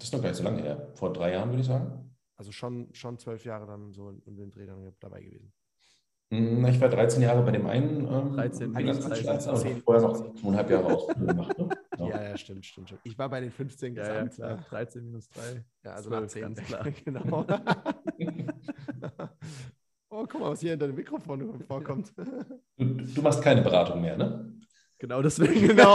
Das ist noch gar nicht so lange her. Vor drei Jahren, würde ich sagen. Also schon, schon zwölf Jahre dann so in den Dreh dann dabei gewesen. Hm, ich war 13 Jahre bei dem einen ähm, 13, Finanzdienstleister und vorher noch zweieinhalb Jahre Ausbildung gemacht. Ne? Ja. ja, ja, stimmt, stimmt, stimmt. Ich war bei den 15 ja, ja, klar. 13 minus 3. Ja, also 12, nach 10. Ganz klar. genau. oh, guck mal, was hier in deinem Mikrofon vorkommt. Du, du machst keine Beratung mehr, ne? Genau deswegen, genau.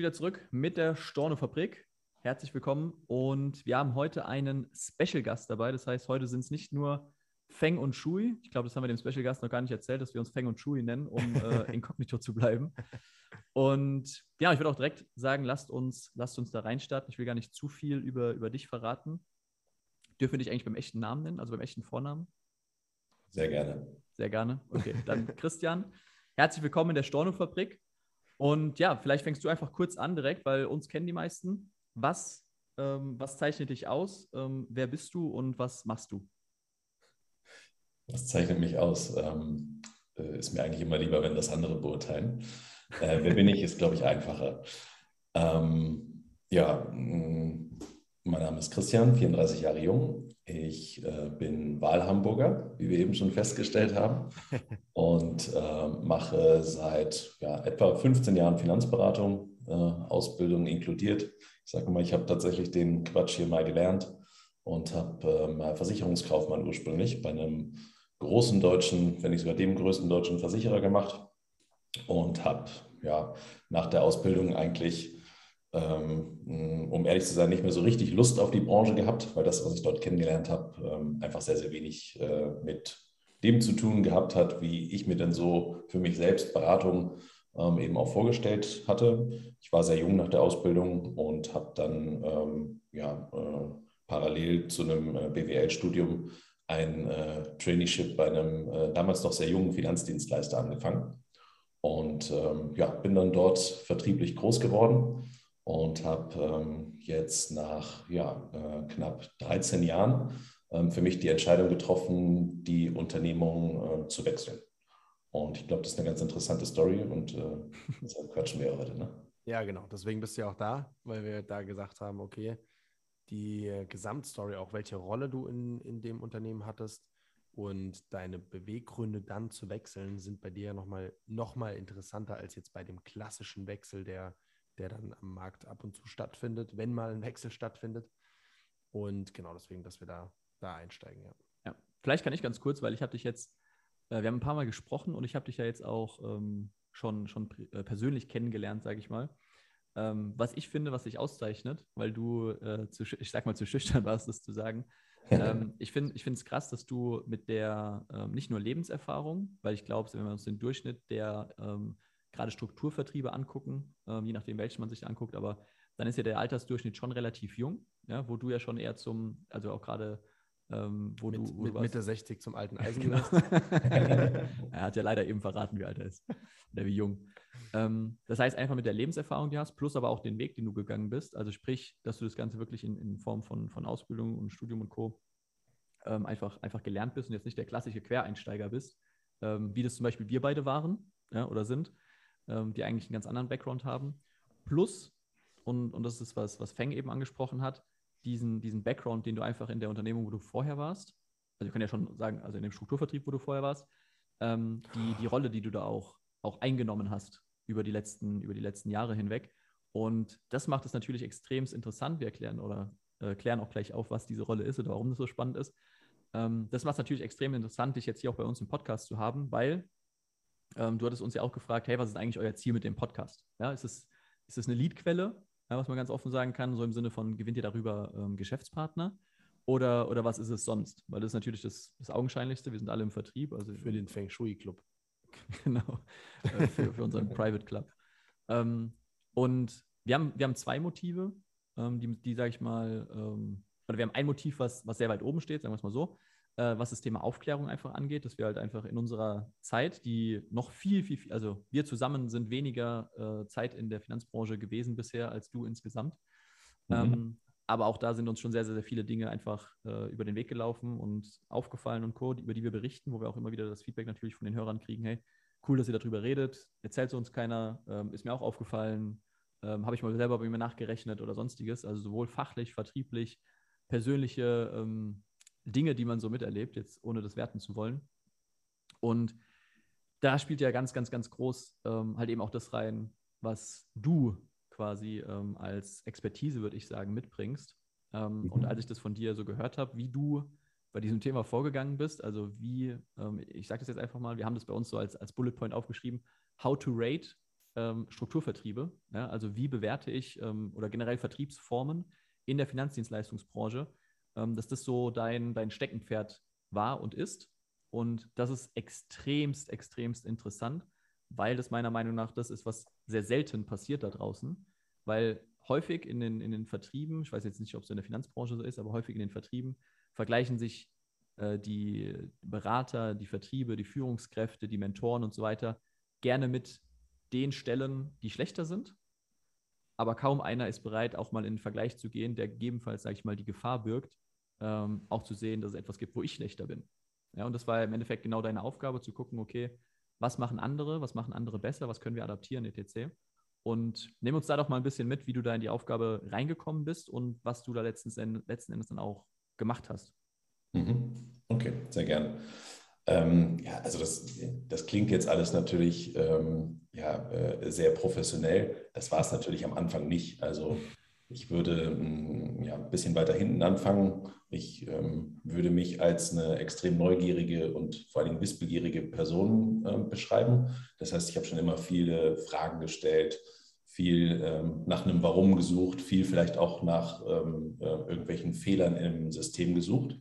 Wieder zurück mit der Storno-Fabrik. Herzlich willkommen und wir haben heute einen Special-Gast dabei. Das heißt, heute sind es nicht nur Feng und Shui. Ich glaube, das haben wir dem Special-Gast noch gar nicht erzählt, dass wir uns Feng und Shui nennen, um äh, inkognito zu bleiben. Und ja, ich würde auch direkt sagen, lasst uns, lasst uns da reinstarten. Ich will gar nicht zu viel über, über dich verraten. Dürfen wir dich eigentlich beim echten Namen nennen, also beim echten Vornamen? Sehr gerne. Sehr gerne. Okay, dann Christian. Herzlich willkommen in der Storno-Fabrik. Und ja, vielleicht fängst du einfach kurz an direkt, weil uns kennen die meisten. Was, ähm, was zeichnet dich aus? Ähm, wer bist du und was machst du? Was zeichnet mich aus? Ähm, äh, ist mir eigentlich immer lieber, wenn das andere beurteilen. Äh, wer bin ich, ist, glaube ich, einfacher. Ähm, ja, mm, mein Name ist Christian, 34 Jahre jung, ich äh, bin Wahlhamburger, wie wir eben schon festgestellt haben, und äh, mache seit ja, etwa 15 Jahren Finanzberatung, äh, Ausbildung inkludiert. Ich sage mal, ich habe tatsächlich den Quatsch hier mal gelernt und habe äh, mal Versicherungskaufmann ursprünglich bei einem großen deutschen, wenn nicht sogar dem größten deutschen Versicherer gemacht und habe ja nach der Ausbildung eigentlich um ehrlich zu sein, nicht mehr so richtig Lust auf die Branche gehabt, weil das, was ich dort kennengelernt habe, ähm, einfach sehr, sehr wenig äh, mit dem zu tun gehabt hat, wie ich mir denn so für mich selbst Beratung ähm, eben auch vorgestellt hatte. Ich war sehr jung nach der Ausbildung und habe dann ja, äh, parallel zu einem äh, BWL-Studium ein Traineeship bei einem damals noch sehr jungen Finanzdienstleister angefangen. Und ja, bin dann dort vertrieblich groß geworden und habe ähm, jetzt nach ja, äh, knapp 13 Jahren ähm, für mich die Entscheidung getroffen, die Unternehmung äh, zu wechseln. Und ich glaube, das ist eine ganz interessante Story und äh, deshalb quatschen wir heute. Ne? Ja, genau. Deswegen bist du ja auch da, weil wir da gesagt haben, okay, die äh, Gesamtstory, auch welche Rolle du in, in dem Unternehmen hattest und deine Beweggründe dann zu wechseln, sind bei dir ja nochmal noch mal interessanter als jetzt bei dem klassischen Wechsel, der der dann am Markt ab und zu stattfindet, wenn mal ein Wechsel stattfindet. Und genau deswegen, dass wir da, da einsteigen, ja. ja. Vielleicht kann ich ganz kurz, weil ich habe dich jetzt, äh, wir haben ein paar Mal gesprochen und ich habe dich ja jetzt auch ähm, schon, schon äh, persönlich kennengelernt, sage ich mal. Ähm, was ich finde, was dich auszeichnet, weil du, äh, zu, ich sag mal, zu schüchtern warst, das zu sagen. ähm, ich finde es krass, dass du mit der ähm, nicht nur Lebenserfahrung, weil ich glaube, wenn wir uns den Durchschnitt der ähm, gerade Strukturvertriebe angucken, ähm, je nachdem, welchen man sich anguckt, aber dann ist ja der Altersdurchschnitt schon relativ jung, ja, wo du ja schon eher zum, also auch gerade ähm, wo mit, du wo mit du Mitte 60 zum alten Eisen genau. er hat ja leider eben verraten, wie alt er ist oder wie jung. Ähm, das heißt, einfach mit der Lebenserfahrung, die du hast, plus aber auch den Weg, den du gegangen bist, also sprich, dass du das Ganze wirklich in, in Form von, von Ausbildung und Studium und Co. Ähm, einfach, einfach gelernt bist und jetzt nicht der klassische Quereinsteiger bist, ähm, wie das zum Beispiel wir beide waren ja, oder sind, ähm, die eigentlich einen ganz anderen Background haben. Plus, und, und das ist was, was Feng eben angesprochen hat, diesen, diesen Background, den du einfach in der Unternehmung, wo du vorher warst, also ich kann ja schon sagen, also in dem Strukturvertrieb, wo du vorher warst, ähm, die, die Rolle, die du da auch, auch eingenommen hast über die, letzten, über die letzten Jahre hinweg. Und das macht es natürlich extrem interessant. Wir erklären oder äh, klären auch gleich auf, was diese Rolle ist oder warum das so spannend ist. Ähm, das macht es natürlich extrem interessant, dich jetzt hier auch bei uns im Podcast zu haben, weil ähm, du hattest uns ja auch gefragt, hey, was ist eigentlich euer Ziel mit dem Podcast? Ja, ist es, ist es eine Leadquelle, ja, was man ganz offen sagen kann, so im Sinne von, gewinnt ihr darüber ähm, Geschäftspartner? Oder, oder was ist es sonst? Weil das ist natürlich das, das Augenscheinlichste. Wir sind alle im Vertrieb. Also für den Feng Shui Club. genau. Äh, für, für unseren Private Club. Ähm, und wir haben, wir haben zwei Motive, ähm, die, die sage ich mal, ähm, oder wir haben ein Motiv, was, was sehr weit oben steht, sagen wir es mal so, äh, was das Thema Aufklärung einfach angeht, dass wir halt einfach in unserer Zeit, die noch viel, viel, viel also wir zusammen sind weniger äh, Zeit in der Finanzbranche gewesen bisher als du insgesamt. Mhm. Ähm, aber auch da sind uns schon sehr, sehr, sehr viele Dinge einfach äh, über den Weg gelaufen und aufgefallen und Co., über die wir berichten, wo wir auch immer wieder das Feedback natürlich von den Hörern kriegen, hey, cool, dass ihr darüber redet, erzählt es uns keiner, ähm, ist mir auch aufgefallen, ähm, habe ich mal selber bei mir nachgerechnet oder sonstiges, also sowohl fachlich, vertrieblich, persönliche ähm, Dinge, die man so miterlebt, jetzt ohne das werten zu wollen. Und da spielt ja ganz, ganz, ganz groß ähm, halt eben auch das rein, was du quasi ähm, als Expertise, würde ich sagen, mitbringst. Ähm, mhm. Und als ich das von dir so gehört habe, wie du bei diesem Thema vorgegangen bist, also wie, ähm, ich sage das jetzt einfach mal, wir haben das bei uns so als, als Bullet Point aufgeschrieben, how to rate ähm, Strukturvertriebe, ja, also wie bewerte ich ähm, oder generell Vertriebsformen in der Finanzdienstleistungsbranche, ähm, dass das so dein, dein Steckenpferd war und ist. Und das ist extremst, extremst interessant, weil das meiner Meinung nach das ist, was sehr selten passiert da draußen. Weil häufig in den, in den Vertrieben, ich weiß jetzt nicht, ob es in der Finanzbranche so ist, aber häufig in den Vertrieben vergleichen sich äh, die Berater, die Vertriebe, die Führungskräfte, die Mentoren und so weiter gerne mit den Stellen, die schlechter sind. Aber kaum einer ist bereit, auch mal in den Vergleich zu gehen, der gegebenenfalls, sage ich mal, die Gefahr birgt, ähm, auch zu sehen, dass es etwas gibt, wo ich schlechter bin. Ja, und das war im Endeffekt genau deine Aufgabe, zu gucken, okay, was machen andere, was machen andere besser, was können wir adaptieren, etc. Und nimm uns da doch mal ein bisschen mit, wie du da in die Aufgabe reingekommen bist und was du da letzten, letzten Endes dann auch gemacht hast. Mhm. Okay, sehr gern. Ähm, ja, also das, das klingt jetzt alles natürlich ähm, ja, äh, sehr professionell. Das war es natürlich am Anfang nicht. Also ich würde ähm, ja, ein bisschen weiter hinten anfangen. Ich ähm, würde mich als eine extrem neugierige und vor allem wissbegierige Person äh, beschreiben. Das heißt, ich habe schon immer viele Fragen gestellt, viel ähm, nach einem Warum gesucht, viel vielleicht auch nach ähm, äh, irgendwelchen Fehlern im System gesucht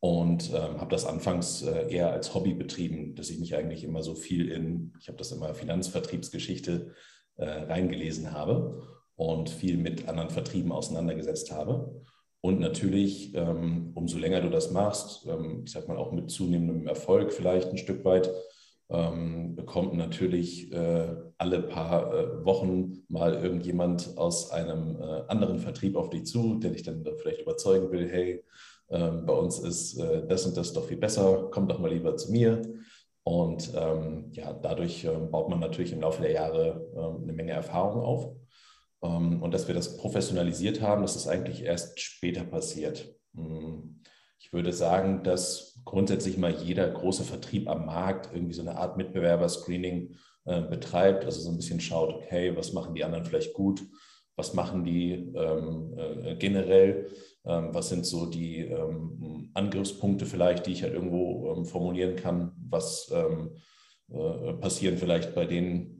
und ähm, habe das anfangs äh, eher als Hobby betrieben, dass ich mich eigentlich immer so viel in, ich habe das immer Finanzvertriebsgeschichte äh, reingelesen habe und viel mit anderen Vertrieben auseinandergesetzt habe. Und natürlich, ähm, umso länger du das machst, ähm, ich sag mal auch mit zunehmendem Erfolg vielleicht ein Stück weit, ähm, bekommt natürlich äh, alle paar äh, Wochen mal irgendjemand aus einem äh, anderen Vertrieb auf dich zu, der dich dann vielleicht überzeugen will, hey, bei uns ist das und das doch viel besser, komm doch mal lieber zu mir. Und ja, dadurch baut man natürlich im Laufe der Jahre eine Menge Erfahrung auf. Ähm, und dass wir das professionalisiert haben, das ist eigentlich erst später passiert. Hm. Ich würde sagen, dass grundsätzlich mal jeder große Vertrieb am Markt irgendwie so eine Art Mitbewerberscreening äh, betreibt, also so ein bisschen schaut, okay, was machen die anderen vielleicht gut, was machen die ähm, äh, generell ähm, was sind so die ähm, Angriffspunkte vielleicht, die ich halt irgendwo ähm, formulieren kann? Was äh, passieren vielleicht bei denen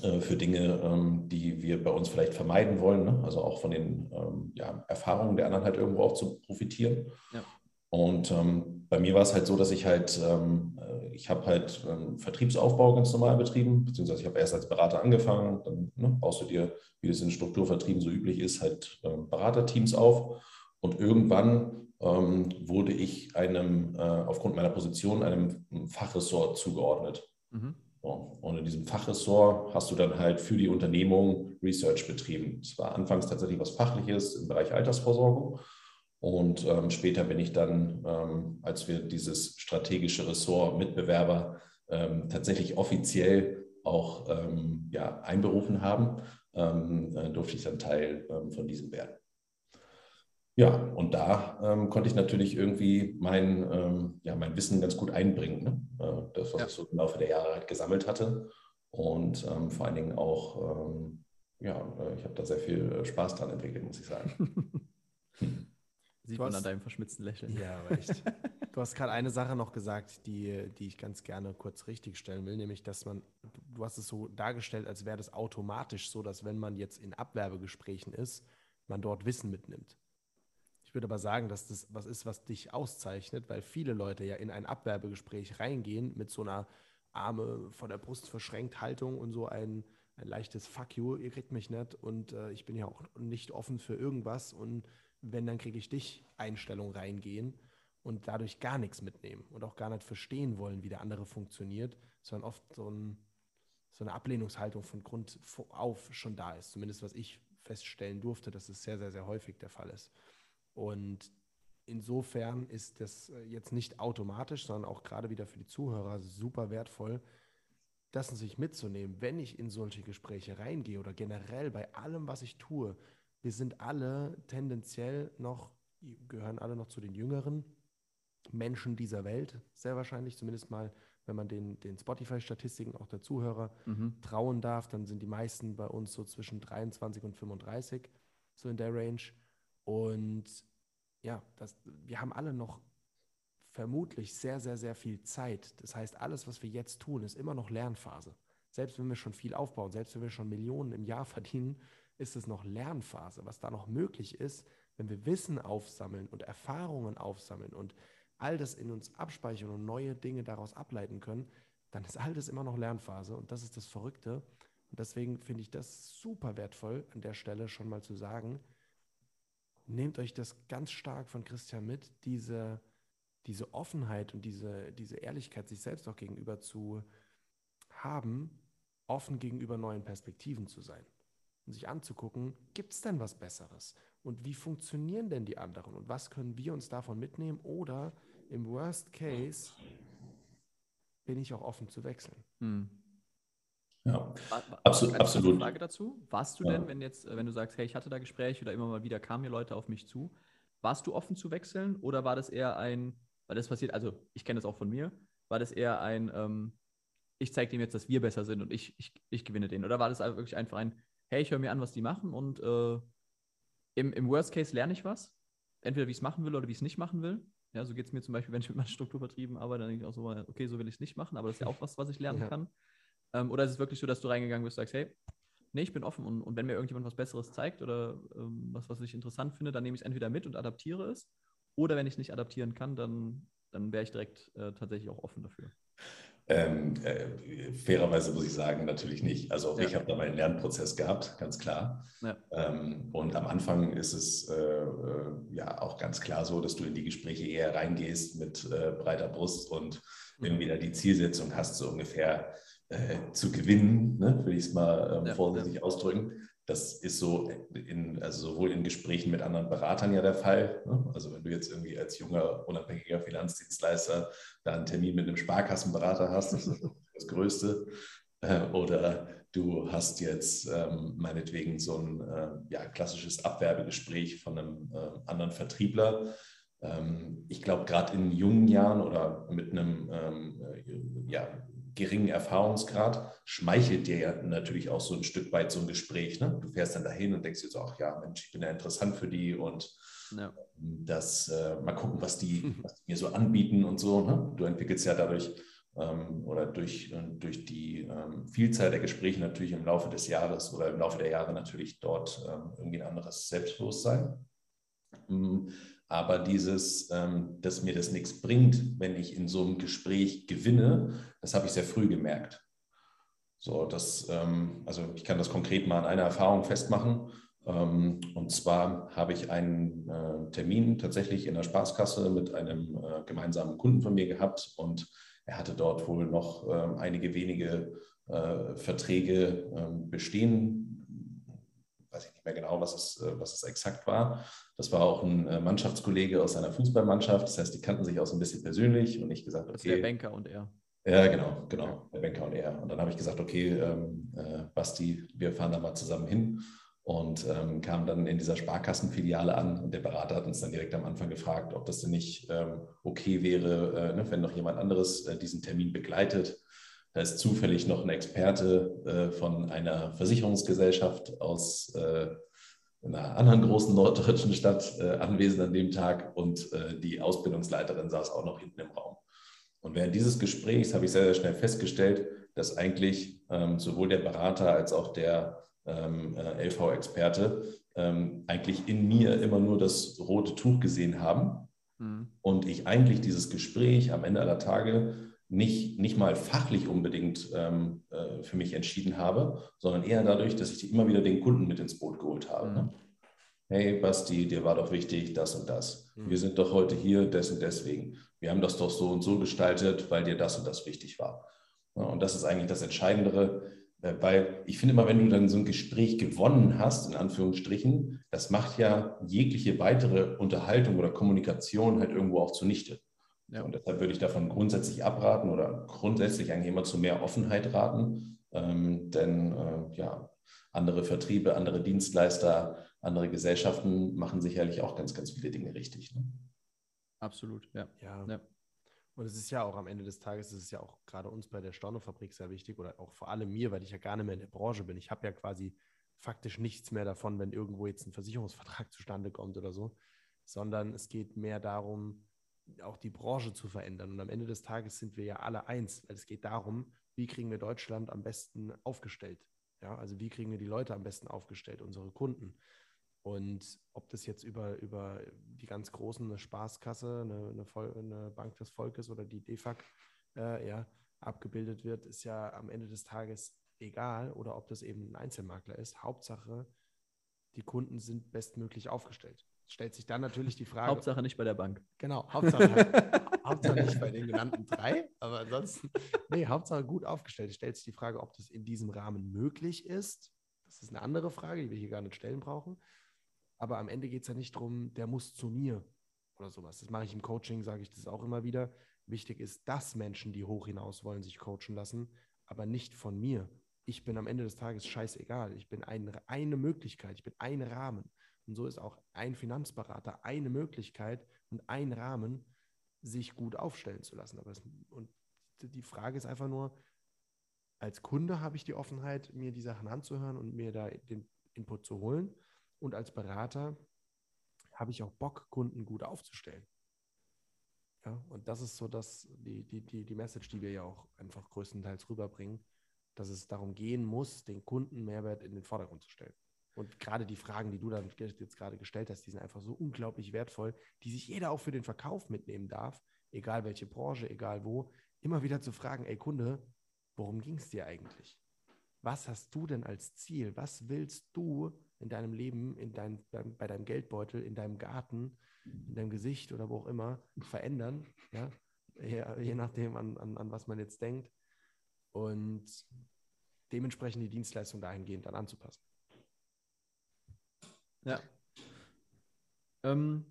für Dinge, die wir bei uns vielleicht vermeiden wollen? Ne? Also auch von den ja, Erfahrungen der anderen halt irgendwo auch zu profitieren. Ja. Und ähm, bei mir war es halt so, dass ich halt, ähm, ich habe halt ähm, Vertriebsaufbau ganz normal betrieben, beziehungsweise ich habe erst als Berater angefangen, dann ne, baust du dir, wie das in Strukturvertrieben so üblich ist, halt Beraterteams auf. Und irgendwann ähm, wurde ich einem, äh, aufgrund meiner Position, einem Fachressort zugeordnet. Mhm. Und in diesem Fachressort hast du dann halt für die Unternehmung Research betrieben. Es war anfangs tatsächlich was Fachliches im Bereich Altersversorgung. Und ähm, später bin ich dann, ähm, als wir dieses strategische Ressort Mitbewerber ähm, tatsächlich offiziell auch ähm, ja, einberufen haben, ähm, äh, durfte ich dann Teil ähm, von diesem werden. Ja, und da ähm, konnte ich natürlich irgendwie mein, ähm, ja, mein Wissen ganz gut einbringen. Ne? Äh, das, was ja. ich so im Laufe der Jahre halt gesammelt hatte. Und ähm, vor allen Dingen auch, ähm, ja, äh, ich habe da sehr viel äh, Spaß dran entwickelt, muss ich sagen. Sieht Du man hast- an deinem verschmitzten Lächeln. Ja, aber echt. Du hast gerade eine Sache noch gesagt, die, die ich ganz gerne kurz richtigstellen will, nämlich, dass man, du hast es so dargestellt, als wäre das automatisch so, dass wenn man jetzt in Abwerbegesprächen ist, man dort Wissen mitnimmt. Ich würde aber sagen, dass das was ist, was dich auszeichnet, weil viele Leute ja in ein Abwerbegespräch reingehen mit so einer Arme vor der Brust verschränkt Haltung und so ein, ein leichtes Fuck you, ihr kriegt mich nicht und äh, ich bin ja auch nicht offen für irgendwas und wenn, dann kriege ich dich Einstellung reingehen und dadurch gar nichts mitnehmen und auch gar nicht verstehen wollen, wie der andere funktioniert, sondern oft so, ein, so eine Ablehnungshaltung von Grund auf schon da ist. Zumindest was ich feststellen durfte, dass es sehr, sehr, sehr häufig der Fall ist. Und insofern ist das äh, jetzt nicht automatisch, sondern auch gerade wieder für die Zuhörer super wertvoll, das sich mitzunehmen, wenn ich in solche Gespräche reingehe oder generell bei allem, was ich tue. Wir sind alle tendenziell noch, gehören alle noch zu den jüngeren Menschen dieser Welt, sehr wahrscheinlich, zumindest mal, wenn man den, den Spotify-Statistiken auch der Zuhörer Mhm. trauen darf, dann sind die meisten bei uns so zwischen 23 und 35, so in der Range. Und ja, das, wir haben alle noch vermutlich sehr, sehr, sehr viel Zeit. Das heißt, alles, was wir jetzt tun, ist immer noch Lernphase. Selbst wenn wir schon viel aufbauen, selbst wenn wir schon Millionen im Jahr verdienen, ist es noch Lernphase. Was da noch möglich ist, wenn wir Wissen aufsammeln und Erfahrungen aufsammeln und all das in uns abspeichern und neue Dinge daraus ableiten können, dann ist all das immer noch Lernphase und das ist das Verrückte. Und deswegen finde ich das super wertvoll, an der Stelle schon mal zu sagen, nehmt euch das ganz stark von Christian mit, diese, diese Offenheit und diese, diese Ehrlichkeit sich selbst auch gegenüber zu haben, offen gegenüber neuen Perspektiven zu sein und sich anzugucken, gibt es denn was Besseres? Und wie funktionieren denn die anderen? Und was können wir uns davon mitnehmen? Oder im Worst Case bin ich auch offen zu wechseln. Hm. Ja, War- war- Absolut- absolut. Frage dazu. Warst du Ja. denn, wenn jetzt, äh, wenn du sagst, hey, ich hatte da Gespräche oder immer mal wieder kamen hier Leute auf mich zu, warst du offen zu wechseln oder war das eher ein, weil das passiert, also ich kenne das auch von mir, war das eher ein, ähm, ich zeige dem jetzt, dass wir besser sind und ich, ich, ich gewinne den? Oder war das wirklich einfach ein, hey, ich höre mir an, was die machen und äh, im, im Worst Case lerne ich was? Entweder wie ich es machen will oder wie ich es nicht machen will. Ja, so geht es mir zum Beispiel, wenn ich mit meinen Strukturvertrieben arbeite, dann denke ich auch so, okay, so will ich es nicht machen, aber das ist ja auch was, was ich lernen Ja. kann. Ähm, oder ist es wirklich so, dass du reingegangen bist und sagst, hey, nee, ich bin offen und, und wenn mir irgendjemand was Besseres zeigt oder ähm, was, was ich interessant finde, dann nehme ich es entweder mit und adaptiere es. Oder wenn ich es nicht adaptieren kann, dann, dann wäre ich direkt äh, tatsächlich auch offen dafür. Ähm, äh, fairerweise muss ich sagen, natürlich nicht. Also auch Ja. ich habe da meinen Lernprozess gehabt, ganz klar. Ja. Ähm, und am Anfang ist es äh, äh, ja auch ganz klar so, dass du in die Gespräche eher reingehst mit äh, breiter Brust und irgendwie da die Zielsetzung hast, so ungefähr äh, zu gewinnen, ne? will ich es mal ähm, Ja, vorsichtig ausdrücken. Das ist so in, also sowohl in Gesprächen mit anderen Beratern ja der Fall. Ne? Also wenn du jetzt irgendwie als junger, unabhängiger Finanzdienstleister da einen Termin mit einem Sparkassenberater hast, das ist das Größte. Äh, Oder du hast jetzt ähm, meinetwegen so ein äh, ja, klassisches Abwerbegespräch von einem äh, anderen Vertriebler. Ähm, ich glaube, gerade in jungen Jahren oder mit einem ähm, äh, ja, geringen Erfahrungsgrad schmeichelt dir ja natürlich auch so ein Stück weit so ein Gespräch. Ne? Du fährst dann dahin und denkst dir so, ach ja, Mensch, ich bin ja interessant für die und Ja. das äh, mal gucken, was die, was die mir so anbieten und so. Ne? Du entwickelst ja dadurch ähm, oder durch, äh, durch die ähm, Vielzahl der Gespräche natürlich im Laufe des Jahres oder im Laufe der Jahre natürlich dort ähm, irgendwie ein anderes Selbstbewusstsein. Mm, Aber dieses, ähm, dass mir das nichts bringt, wenn ich in so einem Gespräch gewinne, das habe ich sehr früh gemerkt. So, das, ähm, also ich kann das konkret mal an einer Erfahrung festmachen. Ähm, und zwar habe ich einen äh, Termin tatsächlich in der Spaßkasse mit einem äh, gemeinsamen Kunden von mir gehabt und er hatte dort wohl noch ähm, einige wenige äh, Verträge ähm, bestehen. Weiß ich nicht mehr genau, was es, äh, was es exakt war. Das war auch ein äh, Mannschaftskollege aus seiner Fußballmannschaft. Das heißt, die kannten sich auch so ein bisschen persönlich und ich gesagt, Das ist okay. der Banker und er. Ja, genau, genau, der Banker und er. Und dann habe ich gesagt, okay, ähm, äh, Basti, wir fahren da mal zusammen hin und ähm, kamen dann in dieser Sparkassenfiliale an und der Berater hat uns dann direkt am Anfang gefragt, ob das denn nicht ähm, okay wäre, äh, ne, wenn noch jemand anderes äh, diesen Termin begleitet. Da ist zufällig noch ein Experte äh, von einer Versicherungsgesellschaft aus, äh, in einer anderen großen norddeutschen Stadt äh, anwesend an dem Tag und äh, die Ausbildungsleiterin saß auch noch hinten im Raum. Und während dieses Gesprächs habe ich sehr, sehr schnell festgestellt, dass eigentlich ähm, sowohl der Berater als auch der ähm, äh, LV-Experte ähm, eigentlich in mir immer nur das rote Tuch gesehen haben mhm. und ich eigentlich dieses Gespräch am Ende aller Tage nicht, nicht mal fachlich unbedingt ähm, äh, für mich entschieden habe, sondern eher dadurch, dass ich immer wieder den Kunden mit ins Boot geholt habe. Ne? Mhm. Ne? Hey Basti, dir war doch wichtig das und das. Mhm. Wir sind doch heute hier des und deswegen. Wir haben das doch so und so gestaltet, weil dir das und das wichtig war. Ja, und das ist eigentlich das Entscheidendere, äh, weil ich finde immer, wenn du dann so ein Gespräch gewonnen hast, in Anführungsstrichen, das macht ja jegliche weitere Unterhaltung oder Kommunikation halt irgendwo auch zunichte. Ja. Und deshalb würde ich davon grundsätzlich abraten oder grundsätzlich eigentlich immer zu mehr Offenheit raten. Ähm, denn äh, ja, andere Vertriebe, andere Dienstleister, andere Gesellschaften machen sicherlich auch ganz, ganz viele Dinge richtig. Ne? Absolut, ja. ja. ja. Und es ist ja auch am Ende des Tages, es ist ja auch gerade uns bei der Stornofabrik sehr wichtig oder auch vor allem mir, weil ich ja gar nicht mehr in der Branche bin. Ich habe ja quasi faktisch nichts mehr davon, wenn irgendwo jetzt ein Versicherungsvertrag zustande kommt oder so, sondern es geht mehr darum, auch die Branche zu verändern. Und am Ende des Tages sind wir ja alle eins, weil es geht darum, wie kriegen wir Deutschland am besten aufgestellt. Ja, also wie kriegen wir die Leute am besten aufgestellt, unsere Kunden. Und ob das jetzt über, über die ganz großen, eine Spaßkasse, eine, eine, Vol eine Bank des Volkes oder die DEFAG äh, ja, abgebildet wird, ist ja am Ende des Tages egal. Oder ob das eben ein Einzelmakler ist. Hauptsache, die Kunden sind bestmöglich aufgestellt. Stellt sich dann natürlich die Frage. Hauptsache nicht bei der Bank. Genau, Hauptsache, Hauptsache nicht bei den genannten drei, aber ansonsten, nee, Hauptsache gut aufgestellt. Stellt sich die Frage, ob das in diesem Rahmen möglich ist. Das ist eine andere Frage, die wir hier gar nicht stellen brauchen. Aber am Ende geht es ja nicht darum, der muss zu mir oder sowas. Das mache ich im Coaching, sage ich das auch immer wieder. Wichtig ist, dass Menschen, die hoch hinaus wollen, sich coachen lassen, aber nicht von mir. Ich bin am Ende des Tages scheißegal. Ich bin ein, eine Möglichkeit, ich bin ein Rahmen. Und so ist auch ein Finanzberater eine Möglichkeit und ein Rahmen, sich gut aufstellen zu lassen. Aber es, und die Frage ist einfach nur, als Kunde habe ich die Offenheit, mir die Sachen anzuhören und mir da den Input zu holen. Und als Berater habe ich auch Bock, Kunden gut aufzustellen. Ja, und das ist so das, die, die, die, die Message, die wir ja auch einfach größtenteils rüberbringen, dass es darum gehen muss, den Kunden Mehrwert in den Vordergrund zu stellen. Und gerade die Fragen, die du dann jetzt gerade gestellt hast, die sind einfach so unglaublich wertvoll, die sich jeder auch für den Verkauf mitnehmen darf, egal welche Branche, egal wo, immer wieder zu fragen, ey Kunde, worum ging es dir eigentlich? Was hast du denn als Ziel? Was willst du in deinem Leben, in dein, bei deinem Geldbeutel, in deinem Garten, in deinem Gesicht oder wo auch immer verändern, ja, je, je nachdem, an, an, an was man jetzt denkt. Und dementsprechend die Dienstleistung dahingehend dann anzupassen. Ja. Ähm,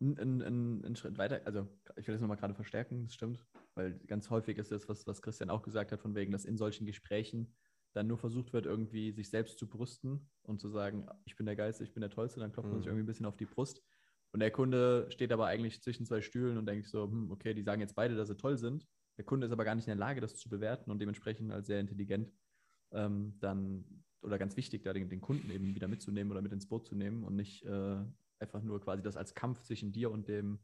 ein, ein, ein, Schritt weiter, also ich will das nochmal gerade verstärken, das stimmt, weil ganz häufig ist das, was, was Christian auch gesagt hat, von wegen, dass in solchen Gesprächen dann nur versucht wird, irgendwie sich selbst zu brüsten und zu sagen, ich bin der Geist, ich bin der Tollste, dann klopft mhm. man sich mhm. irgendwie ein bisschen auf die Brust. Und der Kunde steht aber eigentlich zwischen zwei Stühlen und denkt so, hm, okay, die sagen jetzt beide, dass sie toll sind. Der Kunde ist aber gar nicht in der Lage, das zu bewerten und dementsprechend als sehr intelligent ähm, dann oder ganz wichtig, da den, den, Kunden eben wieder mitzunehmen oder mit ins Boot zu nehmen und nicht äh, einfach nur quasi das als Kampf zwischen dir und dem,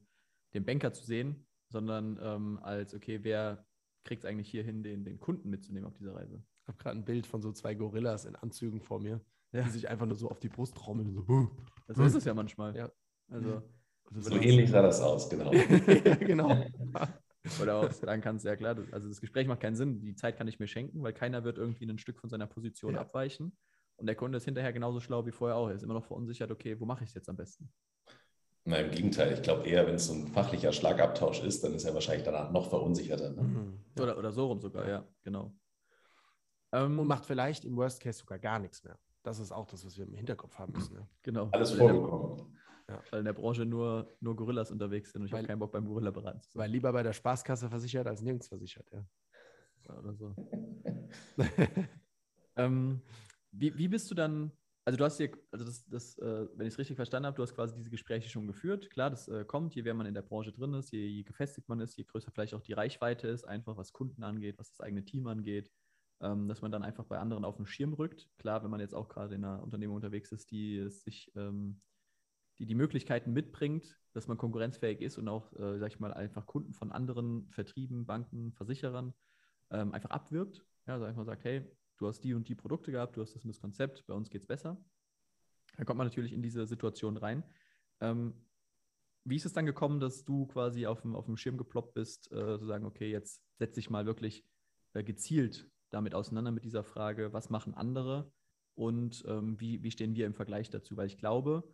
dem Banker zu sehen, sondern ähm, als, okay, wer kriegt es eigentlich hier hin, den, den Kunden mitzunehmen auf dieser Reise? Ich habe gerade ein Bild von so zwei Gorillas in Anzügen vor mir, ja. die sich einfach nur so auf die Brust trommeln. So, so ist es ja manchmal. Ja. Also, so ähnlich sah das aus, genau. ja, genau. Oder auch sagen kannst, ja klar, also das Gespräch macht keinen Sinn, die Zeit kann ich mir schenken, weil keiner wird irgendwie ein Stück von seiner Position ja. abweichen. Und der Kunde ist hinterher genauso schlau wie vorher auch. Er ist immer noch verunsichert, okay, wo mache ich es jetzt am besten? Na, im Gegenteil, ich glaube eher, wenn es so ein fachlicher Schlagabtausch ist, dann ist er wahrscheinlich danach noch verunsicherter. Ne? Mhm. Oder, oder so rum sogar, ja, genau. Ähm, und macht vielleicht im Worst Case sogar gar nichts mehr. Das ist auch das, was wir im Hinterkopf haben müssen. Ja. Genau. Alles vorgekommen. Ja. Weil in der Branche nur, nur Gorillas unterwegs sind und ich habe keinen Bock beim Gorilla beraten zu sein. Weil lieber bei der Spaßkasse versichert als nirgends versichert, ja. Oder so. ähm, wie, wie bist du dann, also du hast hier, also das, das äh, wenn ich es richtig verstanden habe, du hast quasi diese Gespräche schon geführt. Klar, das äh, kommt, je mehr man in der Branche drin ist, je, je gefestigt man ist, je größer vielleicht auch die Reichweite ist, einfach was Kunden angeht, was das eigene Team angeht, ähm, dass man dann einfach bei anderen auf den Schirm rückt. Klar, wenn man jetzt auch gerade in einer Unternehmung unterwegs ist, die sich ähm, die die Möglichkeiten mitbringt, dass man konkurrenzfähig ist und auch, äh, sag ich mal, einfach Kunden von anderen Vertrieben, Banken, Versicherern ähm, einfach abwirbt. Ja, also einfach sagt, hey, du hast die und die Produkte gehabt, du hast das und das Konzept, bei uns geht es besser. Da kommt man natürlich in diese Situation rein. Ähm, wie ist es dann gekommen, dass du quasi auf dem, auf dem Schirm geploppt bist, äh, zu sagen, okay, jetzt setze ich mal wirklich äh, gezielt damit auseinander mit dieser Frage, was machen andere und ähm, wie, wie stehen wir im Vergleich dazu? Weil ich glaube,